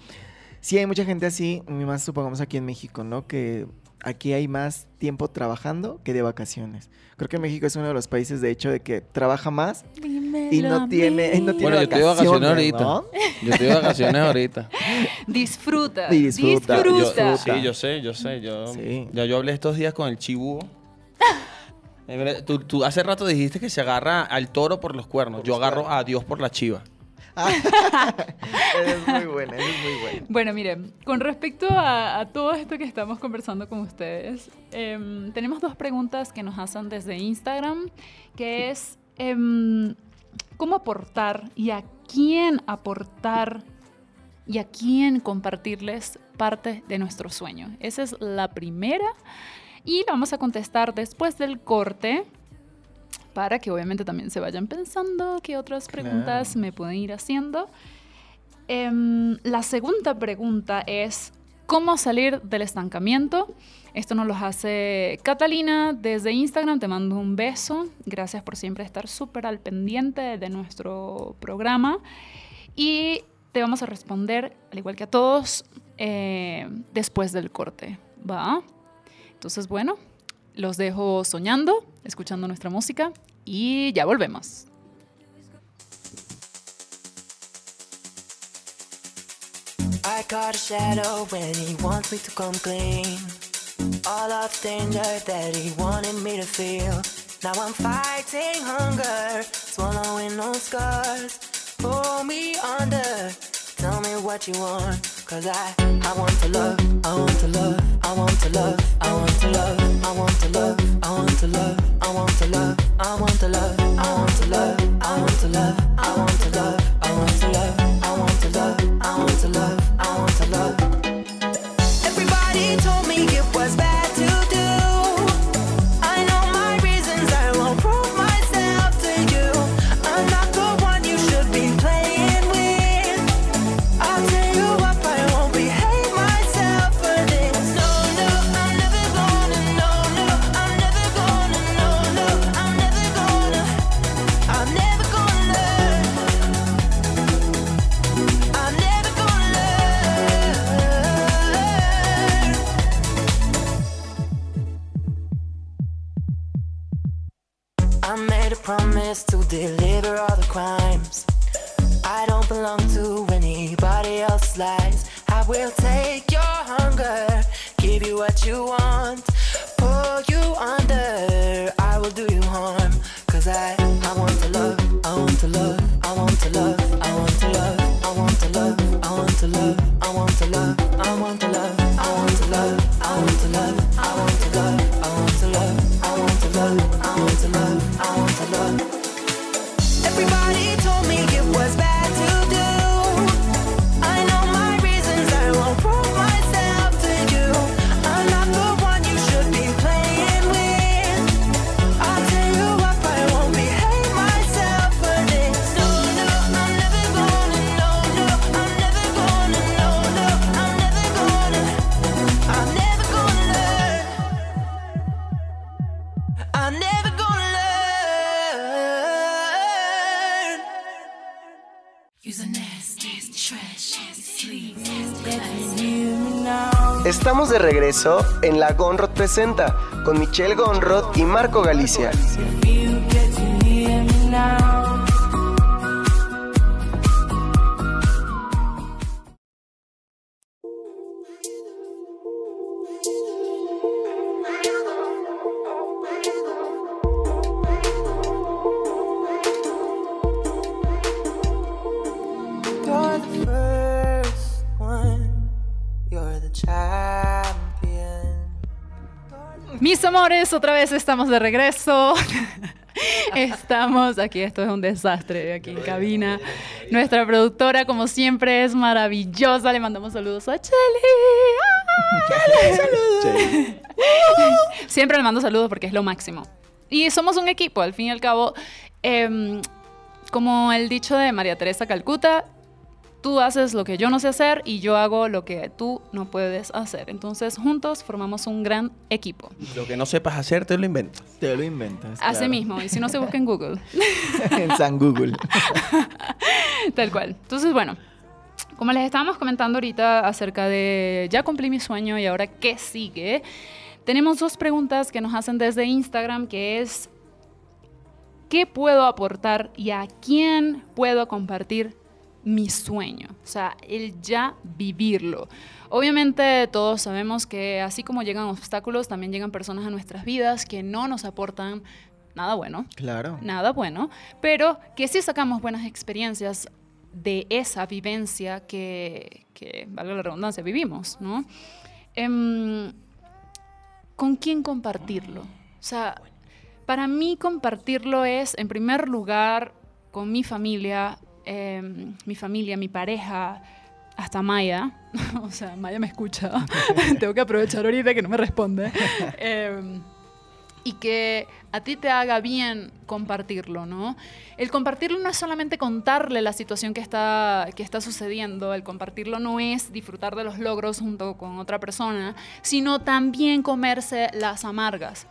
[SPEAKER 2] sí hay mucha gente así, más supongamos aquí en México, ¿no? Que aquí hay más tiempo trabajando que de vacaciones. Creo que México es uno de los países, de hecho, de que trabaja más y no tiene, y no tiene
[SPEAKER 1] Bueno, yo estoy de vacaciones ahorita.
[SPEAKER 2] ¿no?
[SPEAKER 1] Yo estoy de vacaciones ahorita.
[SPEAKER 3] Disfruta.
[SPEAKER 2] Disfruta,
[SPEAKER 1] Yo-
[SPEAKER 3] Disfruta.
[SPEAKER 1] sí, yo sé, yo sé. Yo,
[SPEAKER 2] Sí.
[SPEAKER 1] Ya yo hablé estos días con el chibúo. Tú, tú hace rato dijiste que se agarra al toro por los cuernos.
[SPEAKER 2] Por
[SPEAKER 1] yo agarro
[SPEAKER 2] cuernos.
[SPEAKER 1] a Dios por la chiva.
[SPEAKER 2] es muy buena, es muy buena.
[SPEAKER 3] Bueno, miren, con respecto a, a todo esto que estamos conversando con ustedes, em, tenemos dos preguntas que nos hacen desde Instagram, que es em, cómo aportar y a quién aportar y a quién compartirles parte de nuestro sueño. Esa es la primera y la vamos a contestar después del corte para que obviamente también se vayan pensando qué otras preguntas
[SPEAKER 2] Claro.
[SPEAKER 3] me pueden ir haciendo. Em, la segunda pregunta es, ¿cómo salir del estancamiento? Esto nos lo hace Catalina desde Instagram. Te mando un beso. Gracias por siempre estar súper al pendiente de nuestro programa. Y te vamos a responder, al igual que a todos, eh, después del corte. ¿Va? Entonces, bueno, los dejo soñando, escuchando nuestra música y ya volvemos.
[SPEAKER 4] I caught a shadow when he wants me to come clean. All of danger that he wanted me to feel. Now I'm fighting hunger, swallowing those scars. Pull me under, tell me what you want. Cause I, I want to love, I want to love, I want to love, I want to love, I want to love, I want to love, I want to love, I want to love, I want to love, I want to love, I want to love, I want to love, I want to love,
[SPEAKER 5] Presenta con Michelle Gonrod y Marco Galicia.
[SPEAKER 3] Amores, otra vez estamos de regreso. Estamos aquí, esto es un desastre aquí en cabina. Nuestra productora, como siempre, es maravillosa. Le mandamos saludos a Cheli.
[SPEAKER 2] Che.
[SPEAKER 3] Siempre le mando saludos porque es lo máximo. Y somos un equipo, al fin y al cabo. em, como el dicho de María Teresa Calcuta, tú haces lo que yo no sé hacer y yo hago lo que tú no puedes hacer. Entonces, juntos formamos un gran equipo.
[SPEAKER 1] Lo que no sepas hacer, te lo inventas.
[SPEAKER 2] Te lo inventas.
[SPEAKER 3] Así
[SPEAKER 2] claro.
[SPEAKER 3] mismo, y si no se busca en Google,
[SPEAKER 2] en San Google.
[SPEAKER 3] tal cual. Entonces, bueno, como les estábamos comentando ahorita acerca de ya cumplí mi sueño y ahora qué sigue, tenemos dos preguntas que nos hacen desde Instagram, que es ¿qué puedo aportar y a quién puedo compartir mi sueño? O sea, el ya vivirlo. Obviamente todos sabemos que así como llegan obstáculos, también llegan personas a nuestras vidas que no nos aportan nada bueno
[SPEAKER 2] Claro.
[SPEAKER 3] nada bueno, pero que sí sacamos buenas experiencias de esa vivencia que, que valga la redundancia, vivimos, ¿no? Em, ¿Con quién compartirlo? O sea, para mí compartirlo es, en primer lugar, con mi familia, em, mi familia, mi pareja, hasta Maya. o sea, Maya me escucha. Tengo que aprovechar ahorita que no me responde. Em, y que a ti te haga bien compartirlo, ¿no? El compartirlo no es solamente contarle la situación que está, que está sucediendo, el compartirlo no es disfrutar de los logros junto con otra persona, sino también comerse las amargas.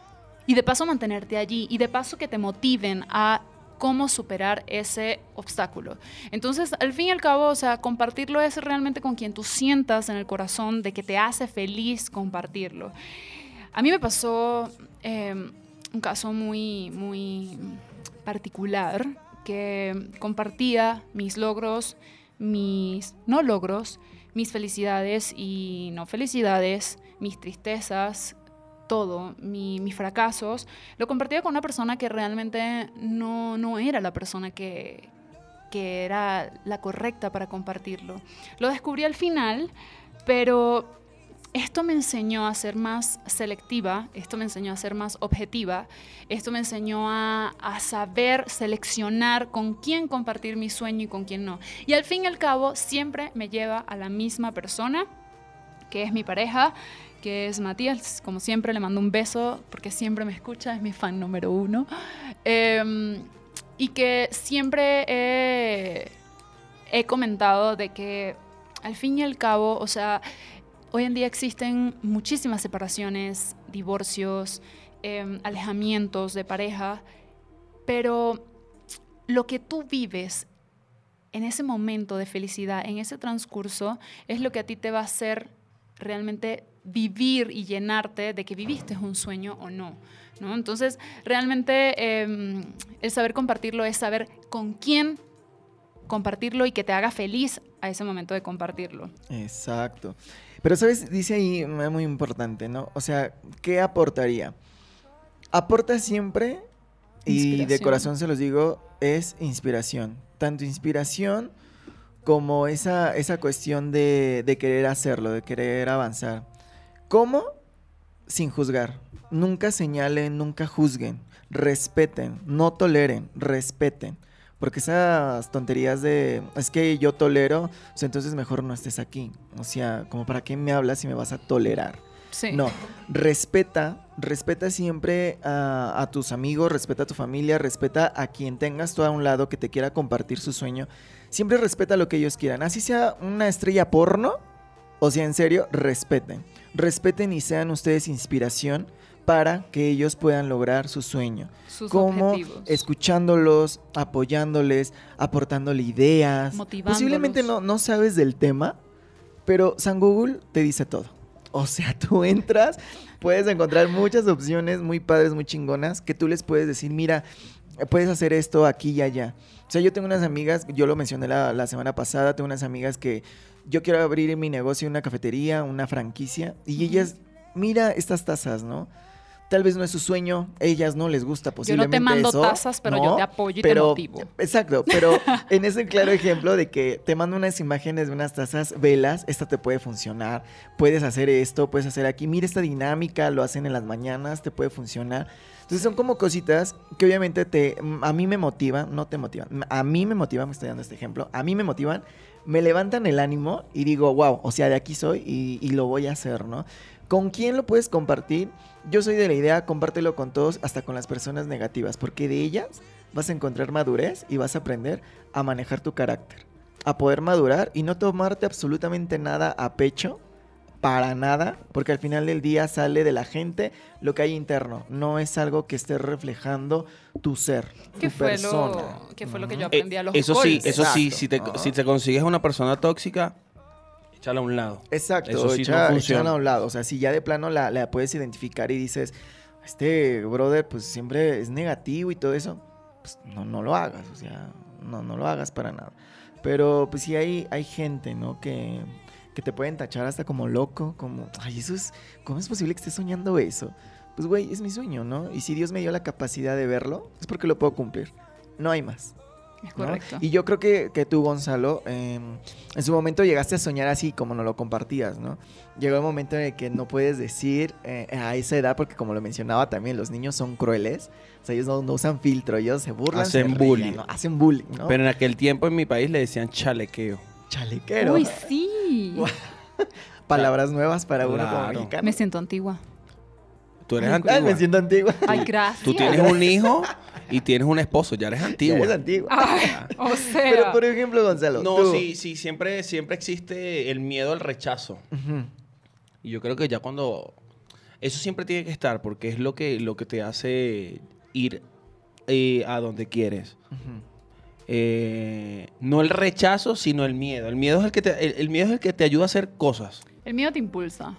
[SPEAKER 3] Y de paso mantenerte allí, y de paso que te motiven a cómo superar ese obstáculo. Entonces, al fin y al cabo, o sea, compartirlo es realmente con quien tú sientas en el corazón de que te hace feliz compartirlo. A mí me pasó eh, un caso muy, muy particular que compartía mis logros, mis no logros, mis felicidades y no felicidades, mis tristezas, todo, mi- mis fracasos, lo compartía con una persona que realmente no, no era la persona que, que era la correcta para compartirlo. Lo descubrí al final, pero esto me enseñó a ser más selectiva, esto me enseñó a ser más objetiva, esto me enseñó a, a saber seleccionar con quién compartir mi sueño y con quién no. Y al fin y al cabo siempre me lleva a la misma persona, que es mi pareja, que es Matías. Como siempre le mando un beso porque siempre me escucha, es mi fan número uno. Em, y que siempre he, comentado de que al fin y al cabo, o sea, hoy en día existen muchísimas separaciones, divorcios, em, alejamientos de pareja, pero lo que tú vives en ese momento de felicidad, en ese transcurso, es lo que a ti te va a hacer realmente vivir y llenarte de que viviste un sueño o no. ¿no? Entonces, realmente eh, el saber compartirlo es saber con quién compartirlo y que te haga feliz a ese momento de compartirlo.
[SPEAKER 2] Exacto. Pero, ¿sabes? Dice ahí muy importante, ¿no? O sea, ¿qué aportaría? Aporta siempre, y de corazón se los digo, es inspiración. Tanto inspiración como esa, esa cuestión de, de querer hacerlo, de querer avanzar. ¿Cómo? Sin juzgar. Nunca señalen, nunca juzguen. Respeten, no toleren, respeten. Porque esas tonterías de, es que yo tolero, sea, entonces mejor no estés aquí. O sea, como para qué me hablas si me vas a tolerar.
[SPEAKER 3] Sí.
[SPEAKER 2] No, respeta, respeta siempre a, a tus amigos, respeta a tu familia, respeta a quien tengas tú a un lado que te quiera compartir su sueño. Siempre respeta lo que ellos quieran. Así sea una estrella porno, o sea, en serio, respeten. Respeten y sean ustedes inspiración para que ellos puedan lograr su sueño.
[SPEAKER 3] Sus
[SPEAKER 2] Como
[SPEAKER 3] objetivos.
[SPEAKER 2] escuchándolos, apoyándoles, aportándole ideas. Posiblemente no, no sabes del tema, pero San Google te dice todo. O sea, tú entras, puedes encontrar muchas opciones muy padres, muy chingonas, que tú les puedes decir, mira, puedes hacer esto aquí y allá. O sea, yo tengo unas amigas, yo lo mencioné la, la semana pasada, tengo unas amigas que yo quiero abrir mi negocio, una cafetería, una franquicia, y ellas, mira estas tazas, ¿no? Tal vez no es su sueño, ellas no les gusta
[SPEAKER 3] Yo no
[SPEAKER 2] posiblemente
[SPEAKER 3] te mando
[SPEAKER 2] eso,
[SPEAKER 3] tazas, pero yo
[SPEAKER 2] ¿no?
[SPEAKER 3] te apoyo y
[SPEAKER 2] Pero-
[SPEAKER 3] te motivo.
[SPEAKER 2] Exacto, pero en ese claro ejemplo de que te mando unas imágenes de unas tazas velas, esta te puede funcionar, puedes hacer esto, puedes hacer aquí, mira esta dinámica, lo hacen en las mañanas, te puede funcionar. Entonces son como cositas que obviamente te, a mí me motivan, no te motivan, a mí me motivan, me estoy dando este ejemplo, a mí me motivan me levantan el ánimo y digo, wow, o sea, de aquí soy y, y lo voy a hacer, ¿no? ¿Con quién lo puedes compartir? Yo soy de la idea, compártelo con todos, hasta con las personas negativas, porque de ellas vas a encontrar madurez y vas a aprender a manejar tu carácter, a poder madurar y no tomarte absolutamente nada a pecho, para nada, porque al final del día sale de la gente lo que hay interno, no es algo que esté reflejando tu ser,
[SPEAKER 3] ¿Qué
[SPEAKER 2] tu
[SPEAKER 3] fue,
[SPEAKER 2] persona.
[SPEAKER 3] lo, qué fue lo que yo
[SPEAKER 1] Eh,
[SPEAKER 3] aprendí a los
[SPEAKER 1] eso sí, eso sí, si te,
[SPEAKER 2] Ajá.
[SPEAKER 1] si te consigues una persona tóxica, échala a un lado.
[SPEAKER 2] Exacto,
[SPEAKER 1] Eso sí no
[SPEAKER 2] echa-
[SPEAKER 1] funciona.
[SPEAKER 2] échala a un lado. O sea, si ya de plano la, la puedes identificar y dices, este brother, pues siempre es negativo y todo eso, pues no, no lo hagas. O sea, no, no lo hagas para nada. Pero pues sí hay, hay gente, ¿no? Que, que te pueden tachar hasta como loco, como, ay, eso es, ¿cómo es posible que estés soñando eso? Pues güey, es mi sueño, ¿no? Y si Dios me dio la capacidad de verlo, es porque lo puedo cumplir. No hay más.
[SPEAKER 3] Es
[SPEAKER 2] ¿no?
[SPEAKER 3] correcto.
[SPEAKER 2] Y yo creo que, que tú, Gonzalo, eh, en su momento llegaste a soñar así como nos lo compartías, ¿no? Llegó el momento en el que no puedes decir eh, a esa edad, porque como lo mencionaba también, los niños son crueles. O sea, ellos no, no usan filtro, ellos se burlan. se
[SPEAKER 1] Hacen
[SPEAKER 2] ríen,
[SPEAKER 1] bullying.
[SPEAKER 2] ¿no? Hacen bullying, ¿no?
[SPEAKER 1] Pero en aquel tiempo en mi país le decían chalequeo.
[SPEAKER 2] Chalequero.
[SPEAKER 3] Uy, sí.
[SPEAKER 2] Palabras nuevas para uno como
[SPEAKER 1] Claro.
[SPEAKER 2] mexicano.
[SPEAKER 3] Me siento antigua.
[SPEAKER 1] Tú eres
[SPEAKER 3] Ay,
[SPEAKER 2] Ay,
[SPEAKER 1] antigua.
[SPEAKER 2] me siento antigua.
[SPEAKER 3] Ay, gracias.
[SPEAKER 1] Tú tienes un hijo y tienes un esposo, ya eres
[SPEAKER 2] Ya
[SPEAKER 1] antigua.
[SPEAKER 2] eres antigua.
[SPEAKER 3] Ay, o sea.
[SPEAKER 2] Pero por ejemplo, Gonzalo.
[SPEAKER 1] No,
[SPEAKER 2] tú-
[SPEAKER 1] sí, sí, siempre, siempre existe el miedo al rechazo. Y yo creo que ya cuando... Eso siempre tiene que estar porque es lo que, lo que te hace ir eh, a donde quieres. Eh, no el rechazo, sino el miedo. El miedo, es el, que te, el, el miedo es el que te ayuda a hacer cosas.
[SPEAKER 3] El miedo te impulsa.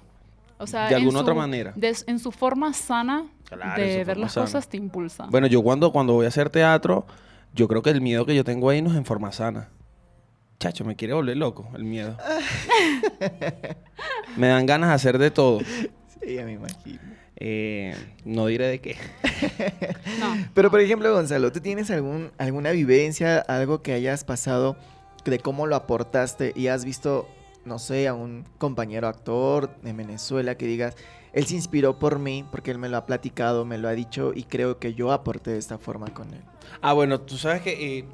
[SPEAKER 3] O sea,
[SPEAKER 1] De
[SPEAKER 3] en
[SPEAKER 1] alguna
[SPEAKER 3] su-
[SPEAKER 1] otra manera.
[SPEAKER 3] des- en su forma sana
[SPEAKER 1] Claro,
[SPEAKER 3] de ver las
[SPEAKER 1] sana.
[SPEAKER 3] cosas te impulsa.
[SPEAKER 1] Bueno, yo cuando, cuando voy a hacer teatro, yo creo que el miedo que yo tengo ahí no es en forma sana. Chacho, me quiere volver loco el miedo. me dan ganas de hacer de todo.
[SPEAKER 2] Sí, ya me imagino.
[SPEAKER 1] Eh, no diré de qué.
[SPEAKER 3] No.
[SPEAKER 2] Pero por ejemplo, Gonzalo, ¿tú tienes algún, alguna vivencia, algo que hayas pasado de cómo lo aportaste y has visto, no sé, a un compañero actor de Venezuela que digas, él se inspiró por mí porque él me lo ha platicado, me lo ha dicho y creo que yo aporté de esta forma con él?
[SPEAKER 1] Ah, bueno, tú sabes que eh,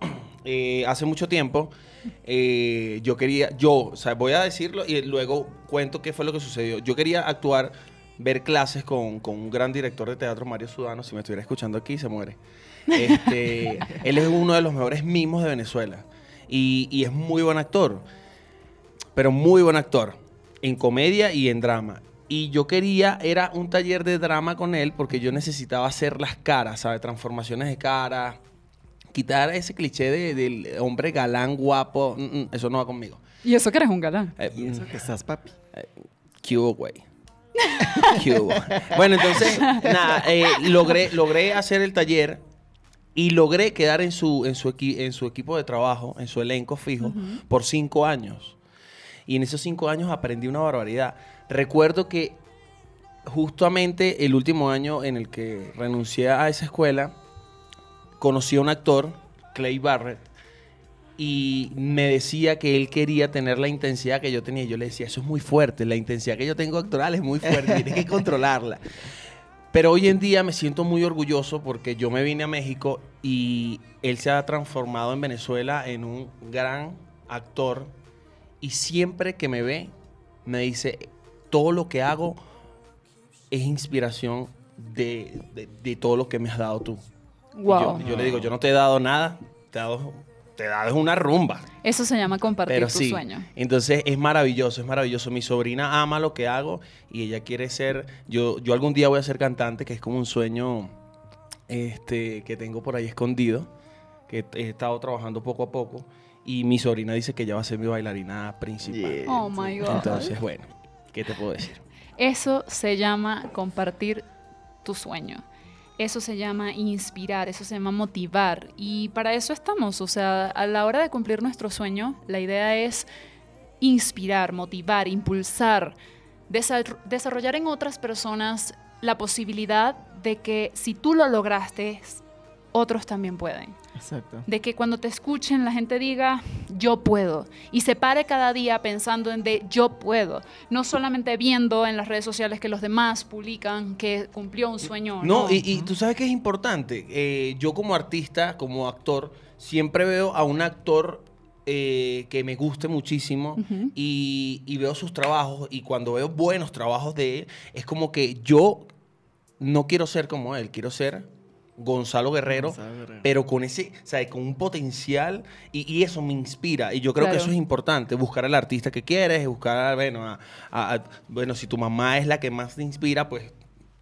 [SPEAKER 1] eh, hace mucho tiempo eh, yo quería, yo, o sea, voy a decirlo y luego cuento qué fue lo que sucedió. Yo quería actuar, ver clases con, con un gran director de teatro, Mario Sudano, si me estuviera escuchando aquí, se muere. Este, él es uno de los mejores mimos de Venezuela y, y es muy buen actor, pero muy buen actor, en comedia y en drama. Y yo quería, era un taller de drama con él porque yo necesitaba hacer las caras, ¿sabes? Transformaciones de cara, quitar ese cliché de- del hombre galán, guapo, mm, mm, eso no va conmigo.
[SPEAKER 3] Y eso que eres un galán.
[SPEAKER 1] Eh,
[SPEAKER 2] Y eso que estás, papi.
[SPEAKER 1] ¿Qué hubo, güey? ¿Qué hubo? Bueno, entonces, nada, eh, logré, logré hacer el taller y logré quedar en su, en, su equi- en su equipo de trabajo, en su elenco fijo, por cinco años. Y en esos cinco años aprendí una barbaridad. Recuerdo que justamente el último año en el que renuncié a esa escuela, conocí a un actor, Clay Barrett, y me decía que él quería tener la intensidad que yo tenía. Y yo le decía, eso es muy fuerte, la intensidad que yo tengo actoral es muy fuerte, tienes que controlarla. Pero hoy en día me siento muy orgulloso porque yo me vine a México y él se ha transformado en Venezuela en un gran actor y siempre que me ve me dice, todo lo que hago es inspiración de, de- de todo lo que me has dado tú.
[SPEAKER 3] Wow.
[SPEAKER 1] Yo, yo le digo, yo no te he dado nada, te he dado, te he dado una rumba.
[SPEAKER 3] Eso se llama compartir
[SPEAKER 1] Pero
[SPEAKER 3] tu
[SPEAKER 1] sí,
[SPEAKER 3] sueño.
[SPEAKER 1] entonces es maravilloso, es maravilloso. Mi sobrina ama lo que hago y ella quiere ser, yo, yo algún día voy a ser cantante, que es como un sueño este, que tengo por ahí escondido, que he estado trabajando poco a poco. Y mi sobrina dice que ella va a ser mi bailarina principal.
[SPEAKER 2] Yeah.
[SPEAKER 3] Oh my God.
[SPEAKER 1] Entonces, bueno, ¿qué te puedo decir?
[SPEAKER 3] Eso se llama compartir tu sueño. Eso se llama inspirar, eso se llama motivar. Y para eso estamos. O sea, a la hora de cumplir nuestro sueño, la idea es inspirar, motivar, impulsar, desar- desarrollar en otras personas la posibilidad de que si tú lo lograste, otros también pueden.
[SPEAKER 2] Exacto.
[SPEAKER 3] De que cuando te escuchen la gente diga, yo puedo. Y se pare cada día pensando en de yo puedo. No solamente viendo en las redes sociales que los demás publican que cumplió un sueño.
[SPEAKER 1] No,
[SPEAKER 3] No,
[SPEAKER 1] y, y tú sabes que es importante. Eh, yo como artista, como actor, siempre veo a un actor eh, que me guste muchísimo y, y veo sus trabajos y cuando veo buenos trabajos de él, es como que yo no quiero ser como él, quiero ser Gonzalo Guerrero,
[SPEAKER 2] Gonzalo Guerrero.
[SPEAKER 1] pero con ese, ¿sabes? Con un potencial y, y eso me inspira. Y yo creo que eso es importante, buscar al artista que quieres, buscar, bueno, a- a- a- bueno, si tu mamá es la que más te inspira, pues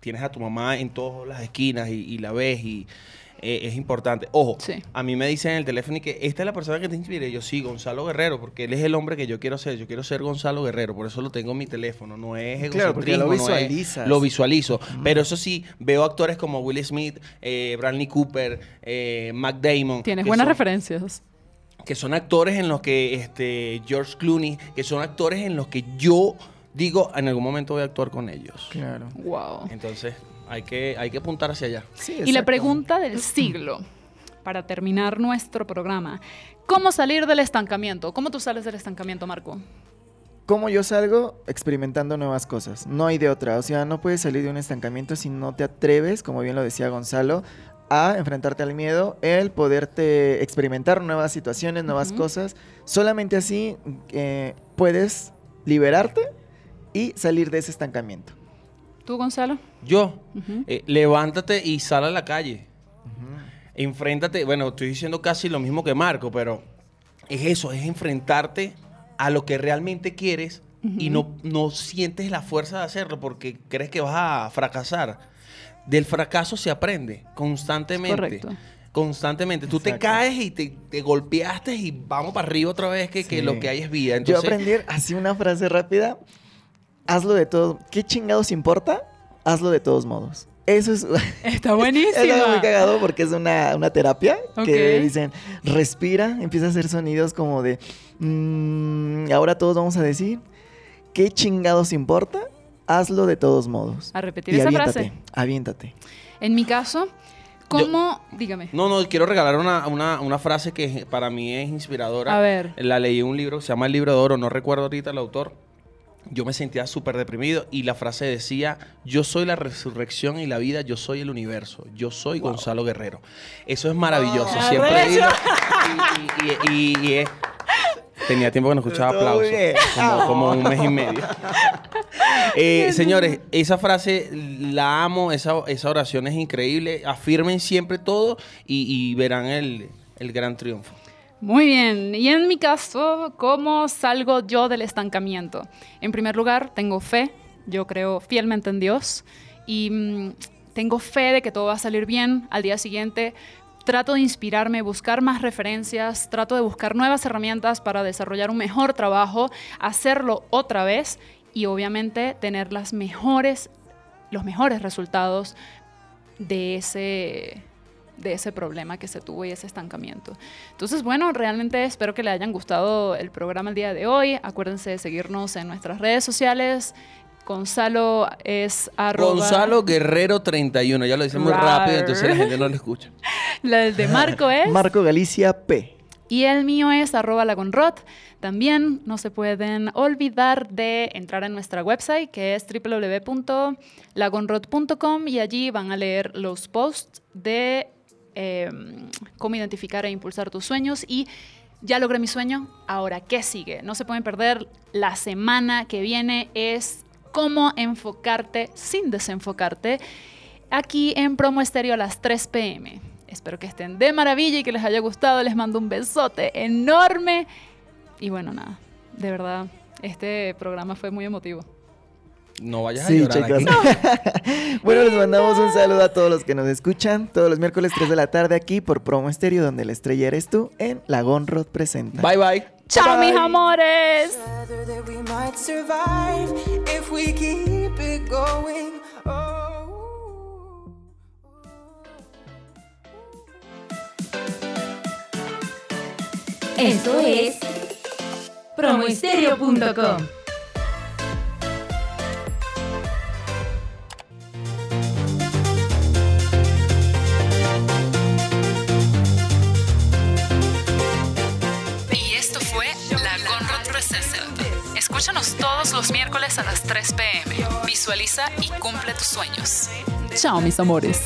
[SPEAKER 1] tienes a tu mamá en todas las esquinas y, y la ves y eh, es importante. Ojo,
[SPEAKER 3] Sí.
[SPEAKER 1] a mí me dicen en el teléfono y que esta es la persona que te inspira. Yo sí, Gonzalo Guerrero, porque él es el hombre que yo quiero ser. Yo quiero ser Gonzalo Guerrero, por eso lo tengo en mi teléfono. No es
[SPEAKER 2] Claro, porque lo
[SPEAKER 1] egocentrismo, no es-
[SPEAKER 2] visualizas.
[SPEAKER 1] lo visualizo. Pero eso sí, veo actores como Will Smith, eh, Bradley Cooper, eh, Mac Damon.
[SPEAKER 3] Tienes buenas
[SPEAKER 1] son-
[SPEAKER 3] referencias.
[SPEAKER 1] que son actores en los que este George Clooney, que son actores en los que yo digo en algún momento voy a actuar con ellos.
[SPEAKER 2] Claro.
[SPEAKER 3] Wow.
[SPEAKER 1] Entonces, hay que, hay que apuntar hacia allá.
[SPEAKER 2] Sí,
[SPEAKER 3] Y la pregunta del siglo, para terminar nuestro programa. ¿Cómo salir del estancamiento? ¿Cómo tú sales del estancamiento, Marco?
[SPEAKER 2] ¿Cómo yo salgo? Experimentando nuevas cosas. No hay de otra. O sea, no puedes salir de un estancamiento si no te atreves, como bien lo decía Gonzalo, a enfrentarte al miedo, el poderte experimentar nuevas situaciones, nuevas
[SPEAKER 3] Ujú.
[SPEAKER 2] cosas. Solamente así eh, puedes liberarte y salir de ese estancamiento.
[SPEAKER 3] ¿Tú, Gonzalo?
[SPEAKER 1] Yo, eh, levántate y sal a la calle. Enfréntate, bueno, estoy diciendo casi lo mismo que Marco, pero es eso, es enfrentarte a lo que realmente quieres y no, no sientes la fuerza de hacerlo porque crees que vas a fracasar. Del fracaso se aprende constantemente.
[SPEAKER 3] Correcto.
[SPEAKER 1] Constantemente. Tú te caes y te, te golpeaste y vamos para arriba otra vez que, que lo que hay es vida.
[SPEAKER 2] Yo
[SPEAKER 1] Entonces,
[SPEAKER 2] aprendí así una frase rápida. Hazlo de todo. ¿Qué chingados importa? Hazlo de todos modos. Eso es...
[SPEAKER 3] Está buenísima.
[SPEAKER 2] Es algo muy cagado porque es una, una terapia
[SPEAKER 3] Ok.
[SPEAKER 2] que dicen, respira, empieza a hacer sonidos como de, "Mm, ahora todos vamos a decir, ¿qué chingados importa? Hazlo de todos modos.
[SPEAKER 3] A repetir
[SPEAKER 2] Y
[SPEAKER 3] esa
[SPEAKER 2] aviéntate,
[SPEAKER 3] frase.
[SPEAKER 2] aviéntate.
[SPEAKER 3] En mi caso, ¿cómo? Dígame.
[SPEAKER 1] No, no, quiero regalar una, una, una frase que para mí es inspiradora.
[SPEAKER 3] A ver.
[SPEAKER 1] La leí en un libro que se llama El Libro de Oro, no recuerdo ahorita el autor. Yo me sentía súper deprimido y la frase decía, yo soy la resurrección y la vida, yo soy el universo, yo soy Gonzalo Guerrero. Eso es maravilloso. Siempre
[SPEAKER 3] Arrecho.
[SPEAKER 1] digo, y, y- y- y es- tenía tiempo que no escuchaba aplausos,
[SPEAKER 2] bien.
[SPEAKER 1] como, como un mes y medio. Eh, señores, esa frase la amo, esa, esa oración es increíble. Afirmen siempre todo y, y verán el, el gran triunfo.
[SPEAKER 3] Muy bien. Y en mi caso, ¿cómo salgo yo del estancamiento? En primer lugar, tengo fe. Yo creo fielmente en Dios. Y mm, tengo fe de que todo va a salir bien al día siguiente. Trato de inspirarme, buscar más referencias, trato de buscar nuevas herramientas para desarrollar un mejor trabajo, hacerlo otra vez y obviamente tener las mejores, los mejores resultados de ese, de ese problema que se tuvo y ese estancamiento. Entonces, bueno, realmente espero que le hayan gustado el programa el día de hoy. Acuérdense de seguirnos en nuestras redes sociales. Gonzalo es arroba...
[SPEAKER 1] Gonzalo Guerrero 31, ya lo dice muy rápido, entonces la gente no lo escucha.
[SPEAKER 3] La de Marco es...
[SPEAKER 2] Marco Galicia P.
[SPEAKER 3] Y el mío es arroba lagonrot. También no se pueden olvidar de entrar en nuestra website que es www.lagonrot.com y allí van a leer los posts de eh, cómo identificar e impulsar tus sueños y ya logré mi sueño, ahora qué sigue. No se pueden perder la semana que viene es cómo enfocarte sin desenfocarte aquí en Promo Estéreo a las 3 pm. Espero que estén de maravilla y que les haya gustado. Les mando un besote enorme. Y bueno, nada, de verdad, este programa fue muy emotivo.
[SPEAKER 1] No vayas
[SPEAKER 2] Sí,
[SPEAKER 1] a llorar
[SPEAKER 2] chicos.
[SPEAKER 1] aquí.
[SPEAKER 2] bueno, les mandamos un saludo a todos los que nos escuchan todos los miércoles 3 de la tarde aquí por Promo Estéreo, donde la estrella eres tú, en Lagón Road Presenta.
[SPEAKER 1] Bye, bye.
[SPEAKER 3] ¡Chao,
[SPEAKER 2] Bye.
[SPEAKER 3] mis amores!
[SPEAKER 6] Esto es promoestereo.com.
[SPEAKER 3] Escúchanos todos los miércoles a las 3 pm. Visualiza y cumple tus sueños. Chao, mis amores.